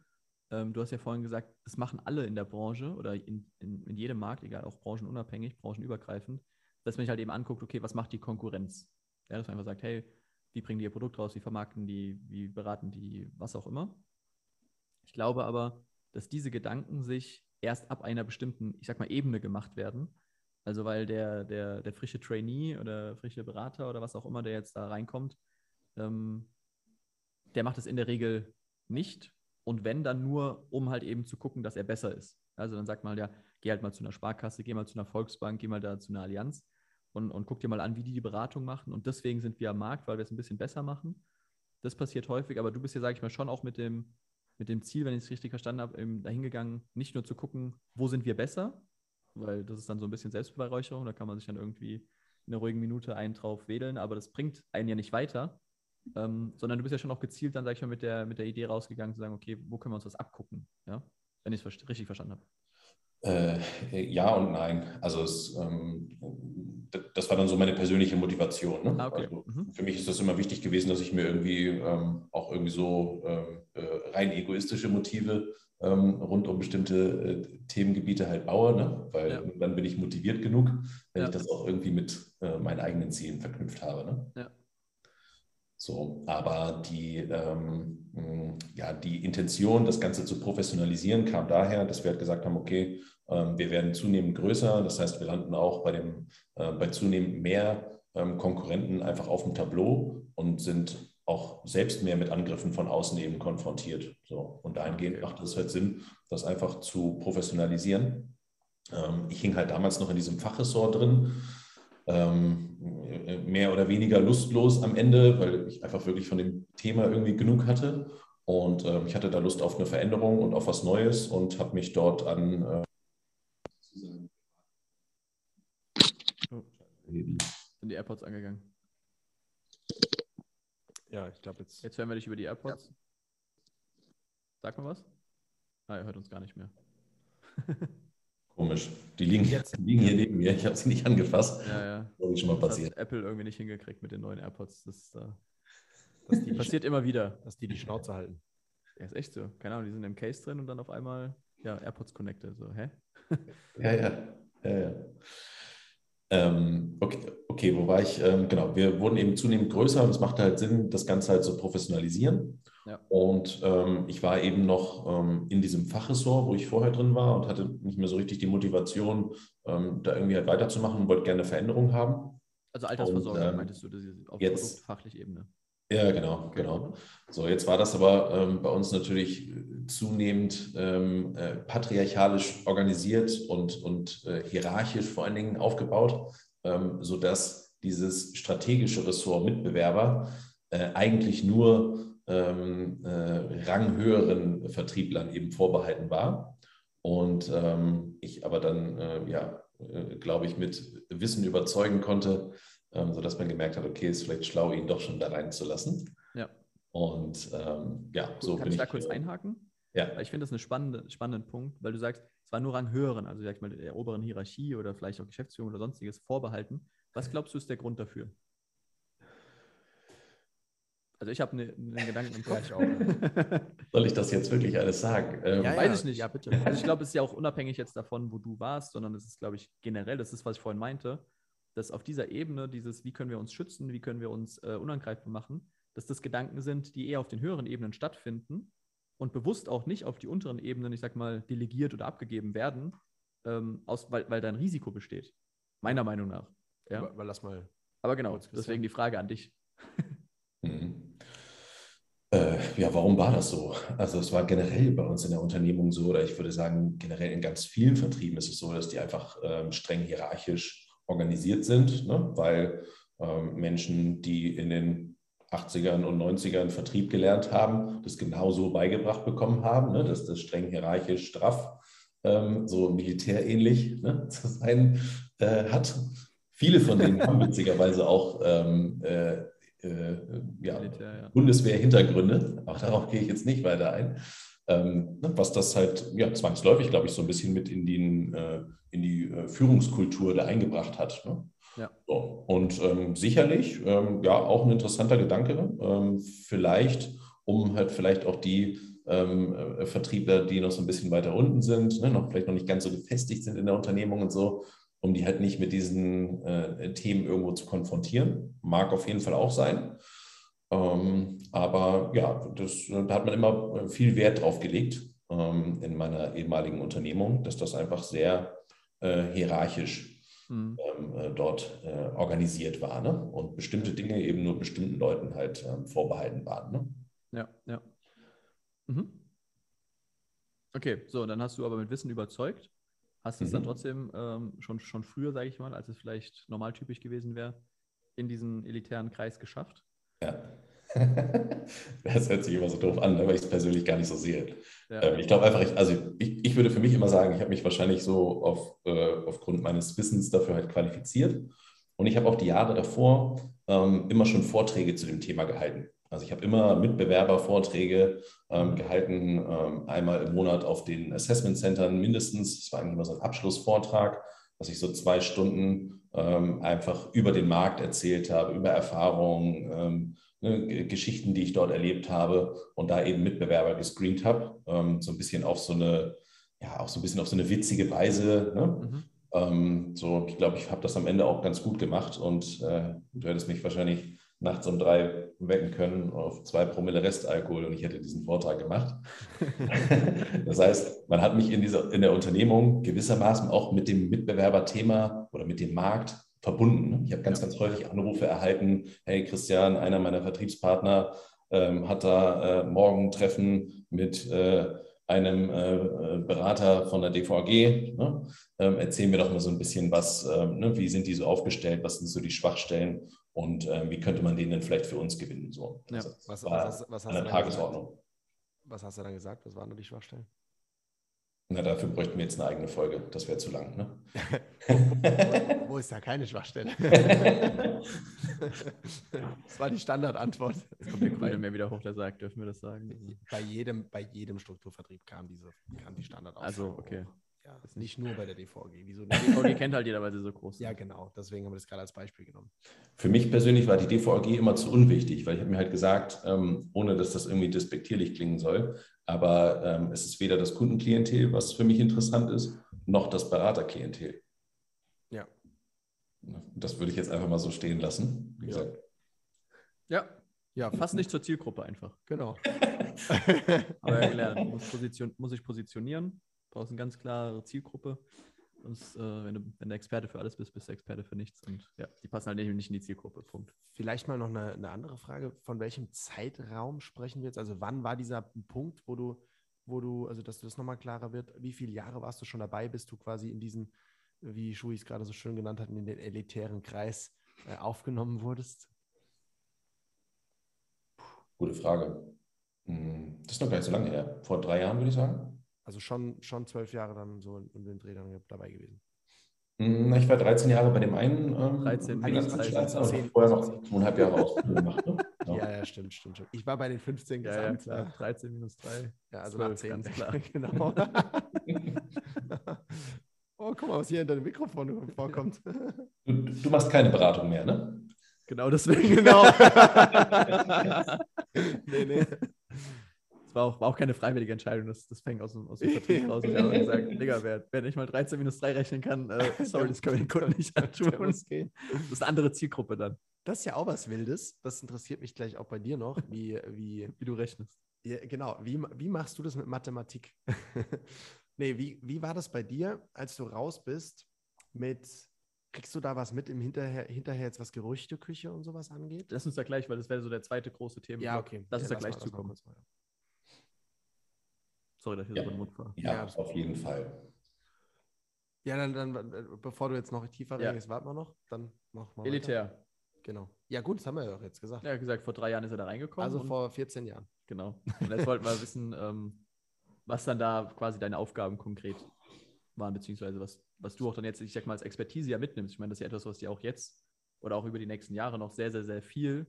ähm, du hast ja vorhin gesagt, das machen alle in der Branche oder in, in, in jedem Markt, egal, auch branchenunabhängig, branchenübergreifend, dass man sich halt eben anguckt, okay, was macht die Konkurrenz? Ja, dass man einfach sagt, hey, wie bringen die ihr Produkt raus, wie vermarkten die, wie beraten die, was auch immer. Ich glaube aber, dass diese Gedanken sich erst ab einer bestimmten, ich sag mal, Ebene gemacht werden. Also weil der, der, der frische Trainee oder frische Berater oder was auch immer, der jetzt da reinkommt, ähm, der macht es in der Regel nicht. Und wenn, dann nur, um halt eben zu gucken, dass er besser ist. Also dann sagt man ja, geh halt mal zu einer Sparkasse, geh mal zu einer Volksbank, geh mal da zu einer Allianz und, und guck dir mal an, wie die die Beratung machen. Und deswegen sind wir am Markt, weil wir es ein bisschen besser machen. Das passiert häufig, aber du bist ja, sage ich mal, schon auch mit dem, mit dem Ziel, wenn ich es richtig verstanden habe, dahingegangen, nicht nur zu gucken, wo sind wir besser, weil das ist dann so ein bisschen Selbstbeweihräucherung, da kann man sich dann irgendwie in einer ruhigen Minute einen drauf wedeln, aber das bringt einen ja nicht weiter, ähm, sondern du bist ja schon auch gezielt dann, sag ich mal, mit der, mit der Idee rausgegangen, zu sagen, okay, wo können wir uns das abgucken, ja? wenn ich es richtig verstanden habe. Äh, ja und nein. Also es, ähm, das war dann so meine persönliche Motivation. Ne? Ah, okay. also mhm. Für mich ist das immer wichtig gewesen, dass ich mir irgendwie ähm, auch irgendwie so ähm, äh, rein egoistische Motive ähm, rund um bestimmte äh, Themengebiete halt baue, ne? weil ja. dann bin ich motiviert genug, wenn ja. ich das auch irgendwie mit äh, meinen eigenen Zielen verknüpft habe. Ne? Ja. So, aber die, ähm, ja, die Intention, das Ganze zu professionalisieren, kam daher, dass wir halt gesagt haben, okay, ähm, wir werden zunehmend größer. Das heißt, wir landen auch bei, dem, äh, bei zunehmend mehr ähm, Konkurrenten einfach auf dem Tableau und sind auch selbst mehr mit Angriffen von außen eben konfrontiert. So, und dahingehend macht es halt Sinn, das einfach zu professionalisieren. Ähm, ich hing halt damals noch in diesem Fachressort drin ähm, mehr oder weniger lustlos am Ende, weil ich einfach wirklich von dem Thema irgendwie genug hatte. Und ähm, ich hatte da Lust auf eine Veränderung und auf was Neues und habe mich dort an. Äh, oh. Sind die AirPods angegangen? Ja, ich glaube jetzt. Jetzt hören wir dich über die AirPods. Ja. Sag mal was. Ah, er hört uns gar nicht mehr. Komisch. Die liegen, jetzt. Die liegen hier neben mir. Ich habe sie nicht angefasst. Ja, ja. Das ist schon mal passiert. Hat Apple irgendwie nicht hingekriegt mit den neuen AirPods. Das, äh, das die passiert immer wieder. Dass die die Schnauze halten. Ja, ist echt so. Keine Ahnung, die sind im Case drin und dann auf einmal, ja, AirPods connected. So, hä? ja, ja. ja, ja. Ähm, okay, okay, wo war ich? Ähm, genau, wir wurden eben zunehmend größer und es machte halt Sinn, das Ganze halt zu professionalisieren. Ja. Und ähm, ich war eben noch ähm, in diesem Fachressort, wo ich vorher drin war und hatte nicht mehr so richtig die Motivation, ähm, da irgendwie halt weiterzumachen und wollte gerne Veränderungen haben. Also Altersversorgung und, meintest du, das ist auf jetzt, produktfachlich Ebene. Ja, genau, genau. So, jetzt war das aber ähm, bei uns natürlich äh, zunehmend ähm, äh, patriarchalisch organisiert und, und äh, hierarchisch vor allen Dingen aufgebaut, ähm, sodass dieses strategische Ressort Mitbewerber äh, eigentlich nur ähm, äh, ranghöheren Vertrieblern eben vorbehalten war. Und ähm, ich aber dann, äh, ja, glaube ich, mit Wissen überzeugen konnte, ähm, sodass man gemerkt hat, okay, ist vielleicht schlau, ihn doch schon da reinzulassen. Ja. Und ähm, ja, Gut, so kann bin ich da kurz äh, einhaken? Ja. ich finde das einen spannende, spannenden Punkt, weil du sagst, es war nur Ranghöheren, also sag ich mal, der oberen Hierarchie oder vielleicht auch Geschäftsführung oder sonstiges vorbehalten. Was glaubst du ist der Grund dafür? Also ich habe ne, einen Gedanken im Kopf. auch. Soll ich das jetzt wirklich alles sagen? Ähm, ja, weiß ich nicht. Ja, bitte. Also ich glaube, es ist ja auch unabhängig jetzt davon, wo du warst, sondern es ist, glaube ich, generell, das ist, was ich vorhin meinte, dass auf dieser Ebene dieses, wie können wir uns schützen, wie können wir uns äh, unangreifbar machen, dass das Gedanken sind, die eher auf den höheren Ebenen stattfinden und bewusst auch nicht auf die unteren Ebenen, ich sag mal, delegiert oder abgegeben werden, ähm, aus, weil, weil da ein Risiko besteht. Meiner Meinung nach. Ja? Aber, aber lass mal. Aber genau, deswegen die Frage an dich. Mhm. Äh, ja, warum war das so? Also es war generell bei uns in der Unternehmung so, oder ich würde sagen, generell in ganz vielen Vertrieben ist es so, dass die einfach ähm, streng hierarchisch organisiert sind, ne? weil ähm, Menschen, die in den 80ern und 90ern Vertrieb gelernt haben, das genauso beigebracht bekommen haben, ne, dass das streng hierarchisch straff, ähm, so militärähnlich ne, zu sein äh, hat. Viele von denen haben witzigerweise auch ähm, äh, äh, ja, ja. Bundeswehr-Hintergründe. Auch darauf gehe ich jetzt nicht weiter ein. Ähm, ne, was das halt ja, zwangsläufig, glaube ich, so ein bisschen mit in, den, äh, in die äh, Führungskultur da eingebracht hat. Ne? Ja. So. Und ähm, sicherlich, ähm, ja, auch ein interessanter Gedanke. Ähm, vielleicht, um halt vielleicht auch die ähm, äh, Vertriebler, die noch so ein bisschen weiter unten sind, ne, noch vielleicht noch nicht ganz so gefestigt sind in der Unternehmung und so, um die halt nicht mit diesen äh, Themen irgendwo zu konfrontieren. Mag auf jeden Fall auch sein. Ähm, aber ja, das, da hat man immer viel Wert drauf gelegt ähm, in meiner ehemaligen Unternehmung, dass das einfach sehr äh, hierarchisch mhm. ähm, äh, dort äh, organisiert war ne? und bestimmte Dinge eben nur bestimmten Leuten halt ähm, vorbehalten waren. Ne? Ja, ja. Mhm. Okay, so, dann hast du aber mit Wissen überzeugt. Hast du es mhm. dann trotzdem ähm, schon, schon früher, sage ich mal, als es vielleicht normaltypisch gewesen wäre, in diesen elitären Kreis geschafft? Ja. das hört sich immer so doof an, ne, weil ich es persönlich gar nicht so sehe. Ja. Ähm, ich glaube einfach, ich, also ich, ich würde für mich immer sagen, ich habe mich wahrscheinlich so auf, äh, aufgrund meines Wissens dafür halt qualifiziert. Und ich habe auch die Jahre davor ähm, immer schon Vorträge zu dem Thema gehalten. Also ich habe immer Mitbewerbervorträge ähm, gehalten, ähm, einmal im Monat auf den Assessment Centern mindestens. Das war eigentlich immer so ein Abschlussvortrag, dass ich so zwei Stunden ähm, einfach über den Markt erzählt habe, über Erfahrungen, ne, Geschichten, die ich dort erlebt habe und da eben Mitbewerber gescreent habe, ähm, so ein bisschen auf so eine, ja, auch so ein bisschen auf so eine witzige Weise. Ne? Mhm. Ähm, so, ich glaube, ich habe das am Ende auch ganz gut gemacht und äh, du hättest mich wahrscheinlich nachts um drei wecken können auf zwei Promille Restalkohol und ich hätte diesen Vortrag gemacht. das heißt, man hat mich in, dieser, in der Unternehmung gewissermaßen auch mit dem Mitbewerberthema oder mit dem Markt verbunden. Ich habe ganz, ja. ganz häufig Anrufe erhalten, hey Christian, einer meiner Vertriebspartner ähm, hat da äh, morgen ein Treffen mit äh, einem äh, Berater von der DVG. Ne? Ähm, erzähl mir doch mal so ein bisschen was, ähm, ne? wie sind die so aufgestellt, was sind so die Schwachstellen und ähm, wie könnte man den denn vielleicht für uns gewinnen? So. Ja. Also, was, was, was, an der Tagesordnung. Gesagt? Was hast du dann gesagt? Was waren nur die Schwachstellen? Na, dafür bräuchten wir jetzt eine eigene Folge. Das wäre zu lang, ne? wo, wo, ist da keine Schwachstelle? das war die Standardantwort. Jetzt kommt der Kunde mehr wieder hoch, der sagt, dürfen wir das sagen? Bei jedem, bei jedem Strukturvertrieb kam diese kam die Standardantwort. Also, okay. Ja, nicht nur bei der DVG. Wieso Die DVG kennt halt jeder, weil sie so groß ist. Ja, genau. Deswegen haben wir das gerade als Beispiel genommen. Für mich persönlich war die DVG immer zu unwichtig, weil ich habe mir halt gesagt, ähm, ohne dass das irgendwie despektierlich klingen soll, aber ähm, es ist weder das Kundenklientel, was für mich interessant ist, noch das Beraterklientel. Ja. Das würde ich jetzt einfach mal so stehen lassen. Wie gesagt. Ja, ja, fast nicht zur Zielgruppe einfach. Genau. Aber ja gelernt, muss, position, muss ich positionieren, brauchst eine ganz klare Zielgruppe. Sonst, äh, wenn, du, wenn du Experte für alles bist, bist du Experte für nichts. Und ja, die passen halt nicht in die Zielgruppe. Punkt. Vielleicht mal noch eine, eine andere Frage. Von welchem Zeitraum sprechen wir jetzt? Also wann war dieser Punkt, wo du, wo du, also dass das nochmal klarer wird, wie viele Jahre warst du schon dabei, bis du quasi in diesen, wie Schui es gerade so schön genannt hat, in den elitären Kreis äh, aufgenommen wurdest? Gute Frage. Hm, das ist noch gar nicht so lange her. Vor drei Jahren, würde ich sagen. Also schon, schon zwölf Jahre dann so in den Dreh dabei gewesen. Hm, ich war 13 Jahre bei dem einen ähm, 13, Finanzdienstleister und vorher noch zweieinhalb Jahre Ausbildung gemacht. Ne? Ja. ja, ja, stimmt, stimmt, stimmt. Ich war bei den 15 ja, ja, klar. 13 minus 3. Ja, also 12, nach 10. Ganz klar. genau. oh, guck mal, was hier in deinem Mikrofon vorkommt. Du, du machst keine Beratung mehr, ne? Genau deswegen. Genau. nee, nee. Es war auch, war auch keine freiwillige Entscheidung, das, das fängt aus dem, aus dem Vertrieb raus. Ich habe gesagt, Digga, wer, wer nicht mal 13 minus 3 rechnen kann, äh, sorry, das können wir den Kunden nicht antun. Das ist eine andere Zielgruppe dann. Das ist ja auch was Wildes. Das interessiert mich gleich auch bei dir noch, wie, wie, wie du rechnest. Ja, genau. Wie, wie machst du das mit Mathematik? nee, wie, wie war das bei dir, als du raus bist mit Kriegst du da was mit im Hinterher, hinterher jetzt, was Gerüchteküche und sowas angeht? Lass uns da gleich, weil das wäre so der zweite große Thema. Ja, okay. Lass uns ja, da gleich zukommen. Sorry, dass ich ja. so den Mund fahre. Ja, ja, auf jeden Fall. Ja, dann, dann, bevor du jetzt noch tiefer ja. reingehst, warten wir noch. Dann mach mal. Elitär. Genau. Ja, gut, das haben wir ja auch jetzt gesagt. Ja, gesagt, vor drei Jahren ist er da reingekommen. also vor 14 Jahren. Genau. Und jetzt wollten wir wissen, ähm, was dann da quasi deine Aufgaben konkret waren, beziehungsweise was, was du auch dann jetzt, ich sag mal, als Expertise ja mitnimmst. Ich meine, das ist ja etwas, was dir auch jetzt oder auch über die nächsten Jahre noch sehr, sehr, sehr viel,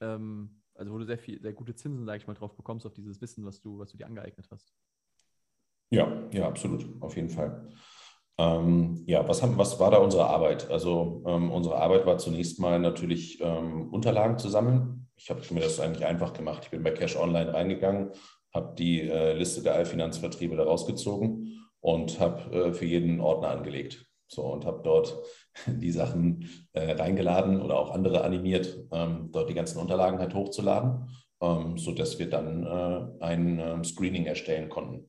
ähm, also wo du sehr viel, sehr gute Zinsen, sag ich mal, drauf bekommst, auf dieses Wissen, was du, was du dir angeeignet hast. Ja, ja, absolut, auf jeden Fall. Ähm, ja, was, haben, was war da unsere Arbeit? Also ähm, unsere Arbeit war zunächst mal natürlich ähm, Unterlagen zu sammeln. Ich habe mir das eigentlich einfach gemacht. Ich bin bei Cash Online reingegangen, habe die äh, Liste der Allfinanzvertriebe da rausgezogen und habe äh, für jeden Ordner angelegt. So und habe dort die Sachen äh, reingeladen oder auch andere animiert, ähm, dort die ganzen Unterlagen halt hochzuladen, ähm, sodass wir dann äh, ein ähm, Screening erstellen konnten.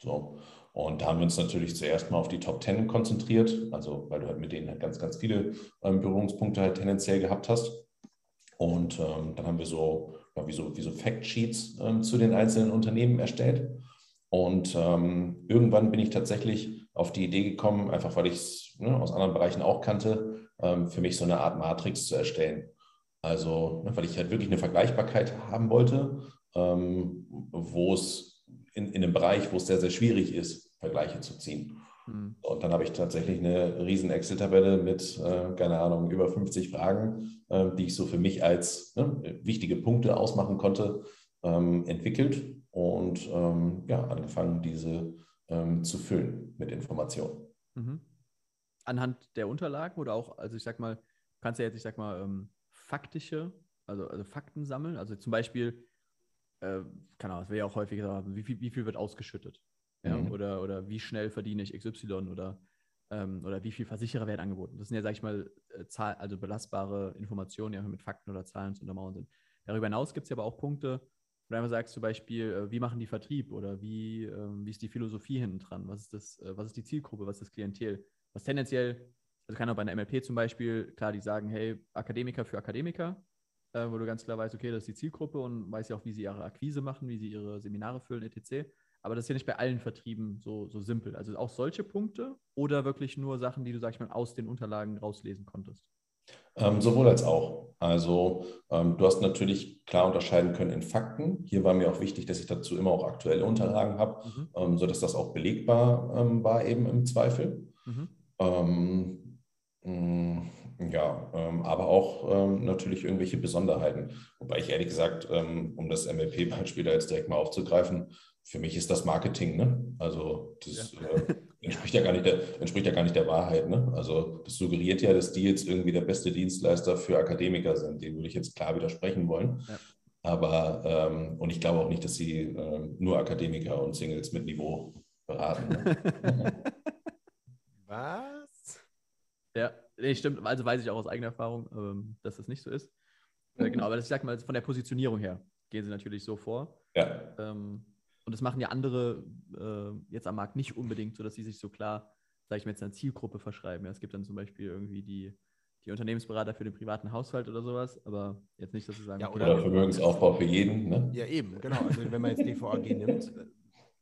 So. Und da haben wir uns natürlich zuerst mal auf die Top 10 konzentriert, also weil du halt mit denen halt ganz, ganz viele ähm, Berührungspunkte halt tendenziell gehabt hast. Und ähm, dann haben wir so, ja, wie so, wie so Factsheets ähm, zu den einzelnen Unternehmen erstellt. Und ähm, irgendwann bin ich tatsächlich auf die Idee gekommen, einfach weil ich es ne, aus anderen Bereichen auch kannte, ähm, für mich so eine Art Matrix zu erstellen. Also, ne, weil ich halt wirklich eine Vergleichbarkeit haben wollte, ähm, wo es in, in einem Bereich, wo es sehr, sehr schwierig ist, Vergleiche zu ziehen. Hm. Und dann habe ich tatsächlich eine riesen Excel-Tabelle mit, äh, keine Ahnung, über 50 Fragen, äh, die ich so für mich als ne, wichtige Punkte ausmachen konnte, ähm, entwickelt und ähm, ja, angefangen, diese ähm, zu füllen mit Informationen. Mhm. Anhand der Unterlagen oder auch, also ich sag mal, du kannst ja jetzt, ich sag mal, ähm, faktische, also, also Fakten sammeln. Also zum Beispiel, äh, keine Ahnung, es wäre ja auch häufig gesagt, wie viel, wie viel wird ausgeschüttet? Ja? Mhm. Oder, oder wie schnell verdiene ich XY oder, ähm, oder wie viel Versicherer werden angeboten? Das sind ja, sag ich mal, äh, Zahl, also belastbare Informationen, die einfach mit Fakten oder Zahlen zu untermauern sind. Darüber hinaus gibt es ja aber auch Punkte, du einfach sagst, zum Beispiel, äh, wie machen die Vertrieb oder wie, ähm, wie ist die Philosophie hinten dran? Was ist, das, äh, was ist die Zielgruppe? Was ist das Klientel? Was tendenziell, also kann auch bei einer MLP zum Beispiel, klar, die sagen, hey, Akademiker für Akademiker, äh, wo du ganz klar weißt, okay, das ist die Zielgruppe und weiß ja auch, wie sie ihre Akquise machen, wie sie ihre Seminare füllen, etc. Aber das ist ja nicht bei allen Vertrieben so, so simpel. Also auch solche Punkte oder wirklich nur Sachen, die du, sag ich mal, aus den Unterlagen rauslesen konntest? Ähm, sowohl als auch. Also ähm, du hast natürlich klar unterscheiden können in Fakten. Hier war mir auch wichtig, dass ich dazu immer auch aktuelle Unterlagen habe, Mhm. ähm, sodass das auch belegbar ähm, war eben im Zweifel. Mhm. Ähm, mh, ja, ähm, aber auch ähm, natürlich irgendwelche Besonderheiten. Wobei ich ehrlich gesagt, um das MLP-Beispiel da jetzt direkt mal aufzugreifen, für mich ist das Marketing, ne? Also das äh, entspricht, ja gar nicht der, entspricht ja gar nicht der Wahrheit, ne? Also das suggeriert ja, dass die jetzt irgendwie der beste Dienstleister für Akademiker sind. Dem würde ich jetzt klar widersprechen wollen. Ja. Aber, ähm, und ich glaube auch nicht, dass sie ähm, nur Akademiker und Singles mit Niveau beraten. Ne? Was? Ja, nee, stimmt. Also weiß ich auch aus eigener Erfahrung, ähm, dass das nicht so ist. Äh, genau, aber das, ich sag mal, von der Positionierung her gehen sie natürlich so vor. ja. Ähm, und das machen ja andere äh, jetzt am Markt nicht unbedingt, so dass sie sich so klar, sage ich mal, jetzt einer Zielgruppe verschreiben. Ja, es gibt dann zum Beispiel irgendwie die, die Unternehmensberater für den privaten Haushalt oder sowas, aber jetzt nicht, dass sie sagen, Ja, okay, Oder Vermögensaufbau für jeden. Ne? Ja, eben, genau. Also wenn man jetzt DVAG nimmt, äh,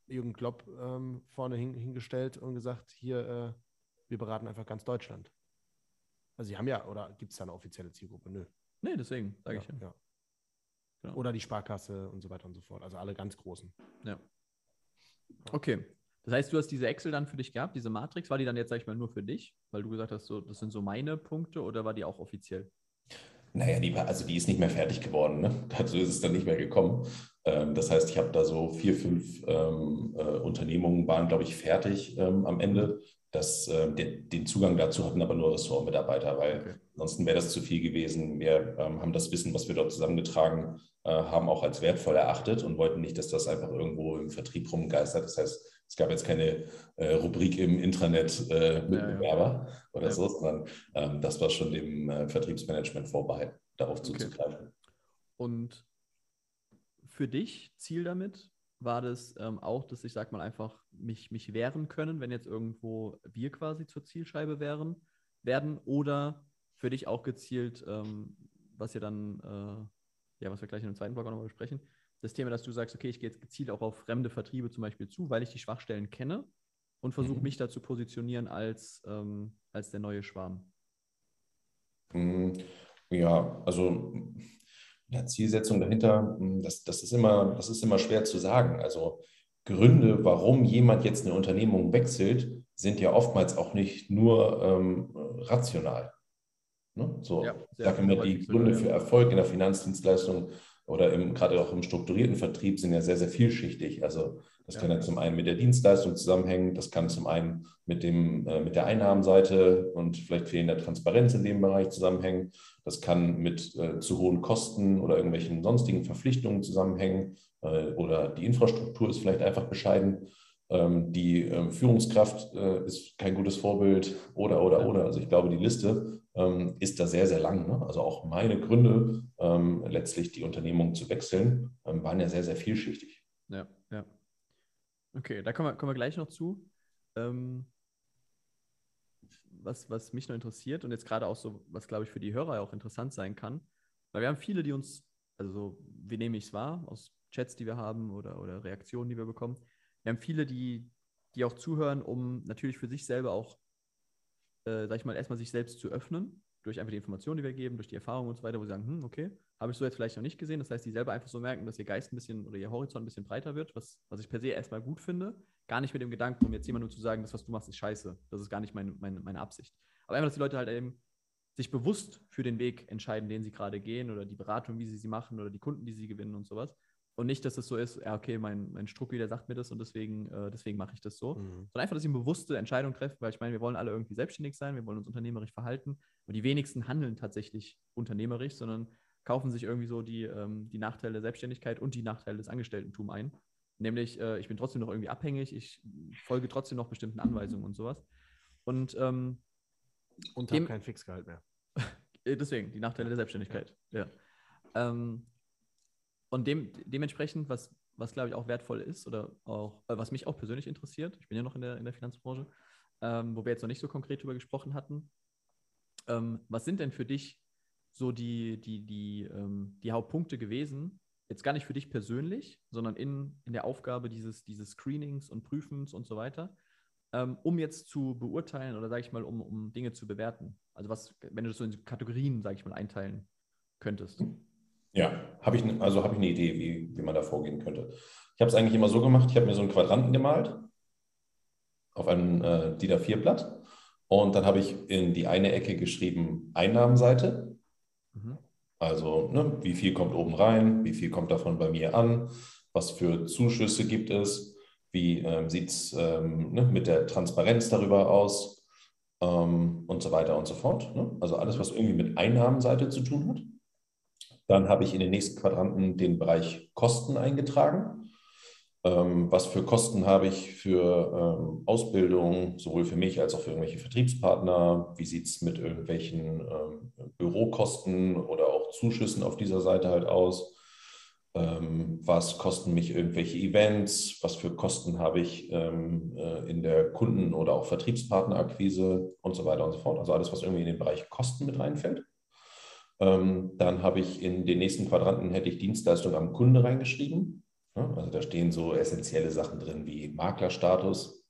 Jürgen Klopp ähm, vorne hin, hingestellt und gesagt, hier, äh, wir beraten einfach ganz Deutschland. Also sie haben ja, oder gibt es da eine offizielle Zielgruppe? Nö. Nee, deswegen sage ich ja. ja. Genau. Oder die Sparkasse und so weiter und so fort. Also alle ganz großen. Ja. Okay. Das heißt, du hast diese Excel dann für dich gehabt, diese Matrix, war die dann jetzt, sag ich mal, nur für dich, weil du gesagt hast, so, das sind so meine Punkte oder war die auch offiziell? Naja, die, war, also die ist nicht mehr fertig geworden. Ne? Dazu ist es dann nicht mehr gekommen. Ähm, das heißt, ich habe da so vier, fünf ähm, äh, Unternehmungen waren, glaube ich, fertig ähm, am Ende. Das, äh, den, den Zugang dazu hatten aber nur Ressortmitarbeiter, weil Okay. ansonsten wäre das zu viel gewesen. Wir ähm, haben das Wissen, was wir dort zusammengetragen äh, haben, auch als wertvoll erachtet und wollten nicht, dass das einfach irgendwo im Vertrieb rumgeistert. Das heißt, es gab jetzt keine äh, Rubrik im Intranet äh, mit Ja, ja. Bewerber oder Ja. so, sondern ähm, das war schon dem äh, Vertriebsmanagement vorbehalten, darauf Okay. zuzugreifen. Und für dich, Ziel damit, war das ähm, auch, dass ich, sag mal, einfach mich, mich wehren können, wenn jetzt irgendwo wir quasi zur Zielscheibe wären, werden oder für dich auch gezielt, ähm, was ihr dann, äh, ja, was wir gleich in dem zweiten Block auch nochmal besprechen, das Thema, dass du sagst, okay, ich gehe jetzt gezielt auch auf fremde Vertriebe zum Beispiel zu, weil ich die Schwachstellen kenne und versuche Mhm. mich da zu positionieren als, ähm, als der neue Schwarm. Mm, Ja, also ja, Zielsetzung dahinter, hm, das, das, ist immer, das ist immer schwer zu sagen. Also Gründe, warum jemand jetzt eine Unternehmung wechselt, sind ja oftmals auch nicht nur ähm, rational. Ne? So, ja, ich sage immer, die Gründe für Erfolg in der Finanzdienstleistung oder im, gerade auch im strukturierten Vertrieb sind ja sehr, sehr vielschichtig. Also das kann ja zum einen mit der Dienstleistung zusammenhängen, das kann zum einen mit, dem, äh, mit der Einnahmenseite und vielleicht fehlender Transparenz in dem Bereich zusammenhängen. Das kann mit äh, zu hohen Kosten oder irgendwelchen sonstigen Verpflichtungen zusammenhängen äh, oder die Infrastruktur ist vielleicht einfach bescheiden. Ähm, die ähm, Führungskraft äh, ist kein gutes Vorbild oder, oder, oder. Also ich glaube, die Liste ähm, ist da sehr, sehr lang. Ne? Also auch meine Gründe, ähm, letztlich die Unternehmung zu wechseln, waren ja sehr, sehr vielschichtig. Ja. Okay, da kommen wir, kommen wir gleich noch zu. Ähm, was, was mich noch interessiert und jetzt gerade auch so, was glaube ich für die Hörer auch interessant sein kann, weil wir haben viele, die uns, also wie nehme ich es wahr, aus Chats, die wir haben oder, oder Reaktionen, die wir bekommen, wir haben viele, die, die auch zuhören, um natürlich für sich selber auch, äh, sag ich mal, erstmal sich selbst zu öffnen durch einfach die Informationen, die wir geben, durch die Erfahrungen und so weiter, wo sie sagen, hm, okay, habe ich so jetzt vielleicht noch nicht gesehen. Das heißt, die selber einfach so merken, dass ihr Geist ein bisschen oder ihr Horizont ein bisschen breiter wird, was, was ich per se erstmal gut finde. Gar nicht mit dem Gedanken, um jetzt jemand nur zu sagen, das, was du machst, ist scheiße. Das ist gar nicht mein, mein, meine Absicht. Aber einfach, dass die Leute halt eben sich bewusst für den Weg entscheiden, den sie gerade gehen oder die Beratung, wie sie sie machen oder die Kunden, die sie gewinnen und sowas. Und nicht, dass es so ist, ja, okay, mein, mein Strucki, der sagt mir das und deswegen, äh, deswegen mache ich das so. Mhm. Sondern einfach, dass ich eine bewusste Entscheidung treffe, weil ich meine, wir wollen alle irgendwie selbstständig sein, wir wollen uns unternehmerisch verhalten. Und die wenigsten handeln tatsächlich unternehmerisch, sondern kaufen sich irgendwie so die, ähm, die Nachteile der Selbstständigkeit und die Nachteile des Angestelltentums ein. Nämlich, äh, ich bin trotzdem noch irgendwie abhängig, ich folge trotzdem noch bestimmten Anweisungen und sowas. Und, ähm, und habe kein Fixgehalt mehr. deswegen, die Nachteile der Selbstständigkeit. Ja. ja. Ähm, und dem, dementsprechend, was, was glaube ich auch wertvoll ist oder auch, äh, was mich auch persönlich interessiert, ich bin ja noch in der, in der Finanzbranche, ähm, wo wir jetzt noch nicht so konkret drüber gesprochen hatten. Ähm, was sind denn für dich so die, die, die, ähm, die Hauptpunkte gewesen, jetzt gar nicht für dich persönlich, sondern in, in der Aufgabe dieses, dieses Screenings und Prüfens und so weiter, ähm, um jetzt zu beurteilen oder sage ich mal, um, um Dinge zu bewerten? Also was, wenn du das so in Kategorien, sage ich mal, einteilen könntest. Ja, habe ich, also habe ich eine Idee, wie, wie man da vorgehen könnte. Ich habe es eigentlich immer so gemacht, ich habe mir so einen Quadranten gemalt auf einem äh, DIN A4-Blatt und dann habe ich in die eine Ecke geschrieben Einnahmenseite. Mhm. Also ne, wie viel kommt oben rein, wie viel kommt davon bei mir an, was für Zuschüsse gibt es, wie ähm, sieht es ähm, ne, mit der Transparenz darüber aus ähm, und so weiter und so fort. Ne? Also alles, was irgendwie mit Einnahmenseite zu tun hat. Dann habe ich in den nächsten Quadranten den Bereich Kosten eingetragen. Ähm, was für Kosten habe ich für ähm, Ausbildung, sowohl für mich als auch für irgendwelche Vertriebspartner? Wie sieht es mit irgendwelchen ähm, Bürokosten oder auch Zuschüssen auf dieser Seite halt aus? Ähm, was kosten mich irgendwelche Events? Was für Kosten habe ich ähm, äh, in der Kunden- oder auch Vertriebspartnerakquise und so weiter und so fort? Also alles, was irgendwie in den Bereich Kosten mit reinfällt. Dann habe ich in den nächsten Quadranten hätte ich Dienstleistung am Kunde reingeschrieben. Also da stehen so essentielle Sachen drin wie Maklerstatus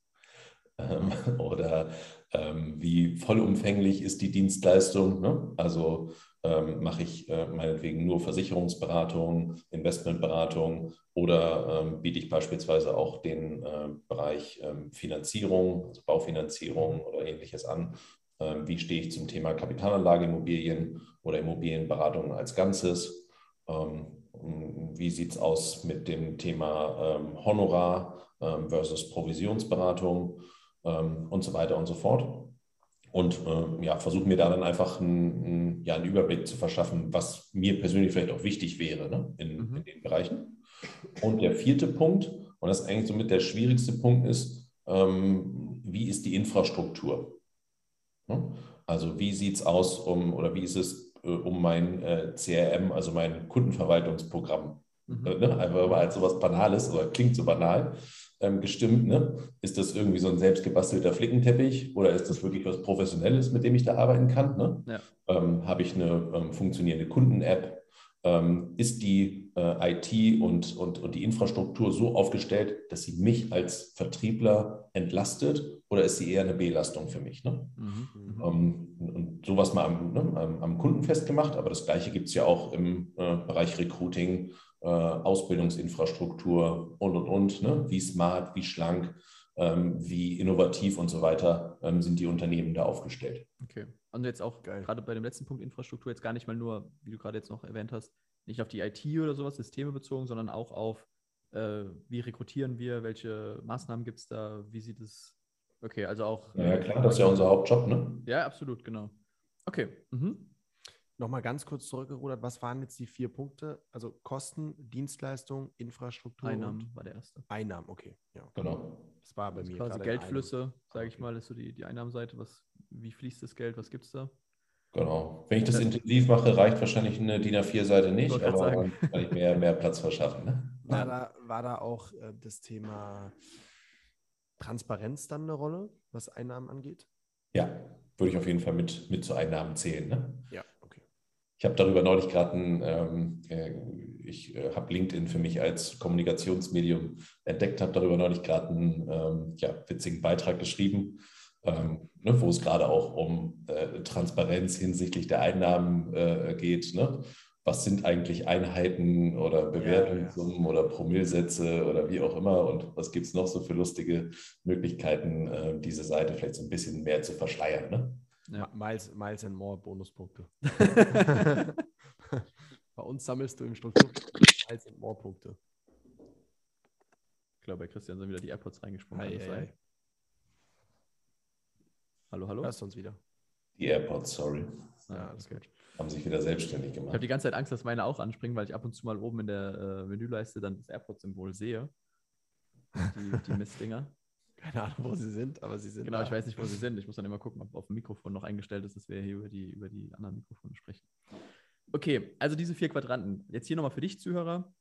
ähm, oder ähm, wie vollumfänglich ist die Dienstleistung. Ne? Also ähm, mache ich äh, meinetwegen nur Versicherungsberatung, Investmentberatung oder ähm, biete ich beispielsweise auch den äh, Bereich ähm, Finanzierung, also Baufinanzierung oder ähnliches an ähm, wie stehe ich zum Thema Kapitalanlageimmobilien oder Immobilienberatung als Ganzes? Ähm, wie sieht es aus mit dem Thema ähm, Honorar versus Provisionsberatung und so weiter und so fort? Und ja, versuche mir da dann einfach einen, ja, einen Überblick zu verschaffen, was mir persönlich vielleicht auch wichtig wäre ne, in, mhm. in den Bereichen. Und der vierte Punkt, und das ist eigentlich somit der schwierigste Punkt, ist, ähm, wie ist die Infrastruktur? Ne? Also wie sieht es aus um oder wie ist es äh, um mein äh, CRM, also mein Kundenverwaltungsprogramm? Mhm. Äh, ne? Einfach mal als sowas Banales oder klingt so banal ähm, gestimmt. Ne? Ist das irgendwie so ein selbstgebastelter Flickenteppich oder ist das wirklich was Professionelles, mit dem ich da arbeiten kann? Ne? Ja. Ähm, Habe ich eine ähm, funktionierende Kunden-App? Ähm, ist die äh, IT und, und, und die Infrastruktur so aufgestellt, dass sie mich als Vertriebler entlastet oder ist sie eher eine Belastung für mich? Ne? Mhm. Ähm, und sowas mal am, ne, am, am, Kunden festgemacht, aber das Gleiche gibt es ja auch im äh, Bereich Recruiting, äh, Ausbildungsinfrastruktur und, und, und. Ne? Wie smart, wie schlank, wie innovativ und so weiter ähm, sind die Unternehmen da aufgestellt. Okay. Und jetzt auch gerade bei dem letzten Punkt Infrastruktur jetzt gar nicht mal nur, wie du gerade jetzt noch erwähnt hast, nicht auf die IT oder sowas, Systeme bezogen, sondern auch auf, äh, wie rekrutieren wir, welche Maßnahmen gibt es da, wie sieht es Okay, also auch. Ja, klar, das ist ja unser Hauptjob, ne? Ja, absolut, genau. Okay. Mhm. Nochmal ganz kurz zurückgerudert, was waren jetzt die vier Punkte? Also Kosten, Dienstleistung, Infrastruktur. Einnahmen war der erste. Einnahmen, okay. Ja. Genau. Das war bei das mir. Quasi Geldflüsse, sage ich mal, ist so die, die Einnahmenseite. Was, wie fließt das Geld? Was gibt es da? Genau. Wenn ich das intensiv mache, reicht wahrscheinlich eine DIN A4-Seite nicht, aber dann kann ich mehr, mehr Platz verschaffen. Ne? War, da, war da auch äh, das Thema Transparenz dann eine Rolle, was Einnahmen angeht? Ja, würde ich auf jeden Fall mit, mit zu Einnahmen zählen. Ne? Ja, okay. Ich habe darüber neulich gerade ein, ähm, äh, ich äh, habe LinkedIn für mich als Kommunikationsmedium entdeckt, habe darüber neulich gerade einen ähm, ja, witzigen Beitrag geschrieben, ähm, ne, wo es gerade auch um äh, Transparenz hinsichtlich der Einnahmen äh, geht. Ne? was sind eigentlich Einheiten oder Bewertungssummen ja, ja. oder Promillsätze oder wie auch immer und was gibt es noch so für lustige Möglichkeiten, äh, diese Seite vielleicht so ein bisschen mehr zu verschleiern. Ne? Ja, Miles, Miles and More Bonuspunkte. bei uns sammelst du im Struktur Miles and More Punkte. Ich glaube, bei Christian sind wieder die AirPods reingesprungen. Ei, ei, ei. Hallo, hallo. Hörst du uns wieder? Die AirPods, sorry. Ja, alles gut. Haben sich wieder selbstständig gemacht. Ich habe die ganze Zeit Angst, dass meine auch anspringen, weil ich ab und zu mal oben in der äh, Menüleiste dann das AirPods-Symbol sehe. Die, die Mistdinger. Keine Ahnung, wo sie sind, aber sie sind. Genau, da. ich weiß nicht, wo sie sind. Ich muss dann immer gucken, ob auf dem Mikrofon noch eingestellt ist, dass wir hier über die, über die anderen Mikrofone sprechen. Okay, also diese vier Quadranten. Jetzt hier nochmal für dich, Zuhörer.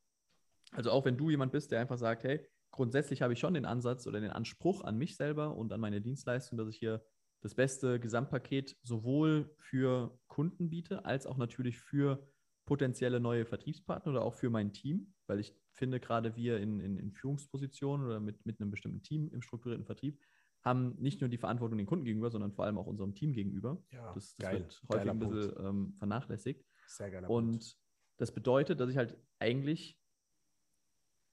Also auch wenn du jemand bist, der einfach sagt, hey, grundsätzlich habe ich schon den Ansatz oder den Anspruch an mich selber und an meine Dienstleistung, dass ich hier das beste Gesamtpaket sowohl für Kunden biete, als auch natürlich für potenzielle neue Vertriebspartner oder auch für mein Team, weil ich finde, gerade wir in, in, in Führungspositionen oder mit, mit einem bestimmten Team im strukturierten Vertrieb haben nicht nur die Verantwortung den Kunden gegenüber, sondern vor allem auch unserem Team gegenüber. Ja, das, das geil, wird häufig ein bisschen ähm, vernachlässigt. Sehr geil. Und das bedeutet, dass ich halt eigentlich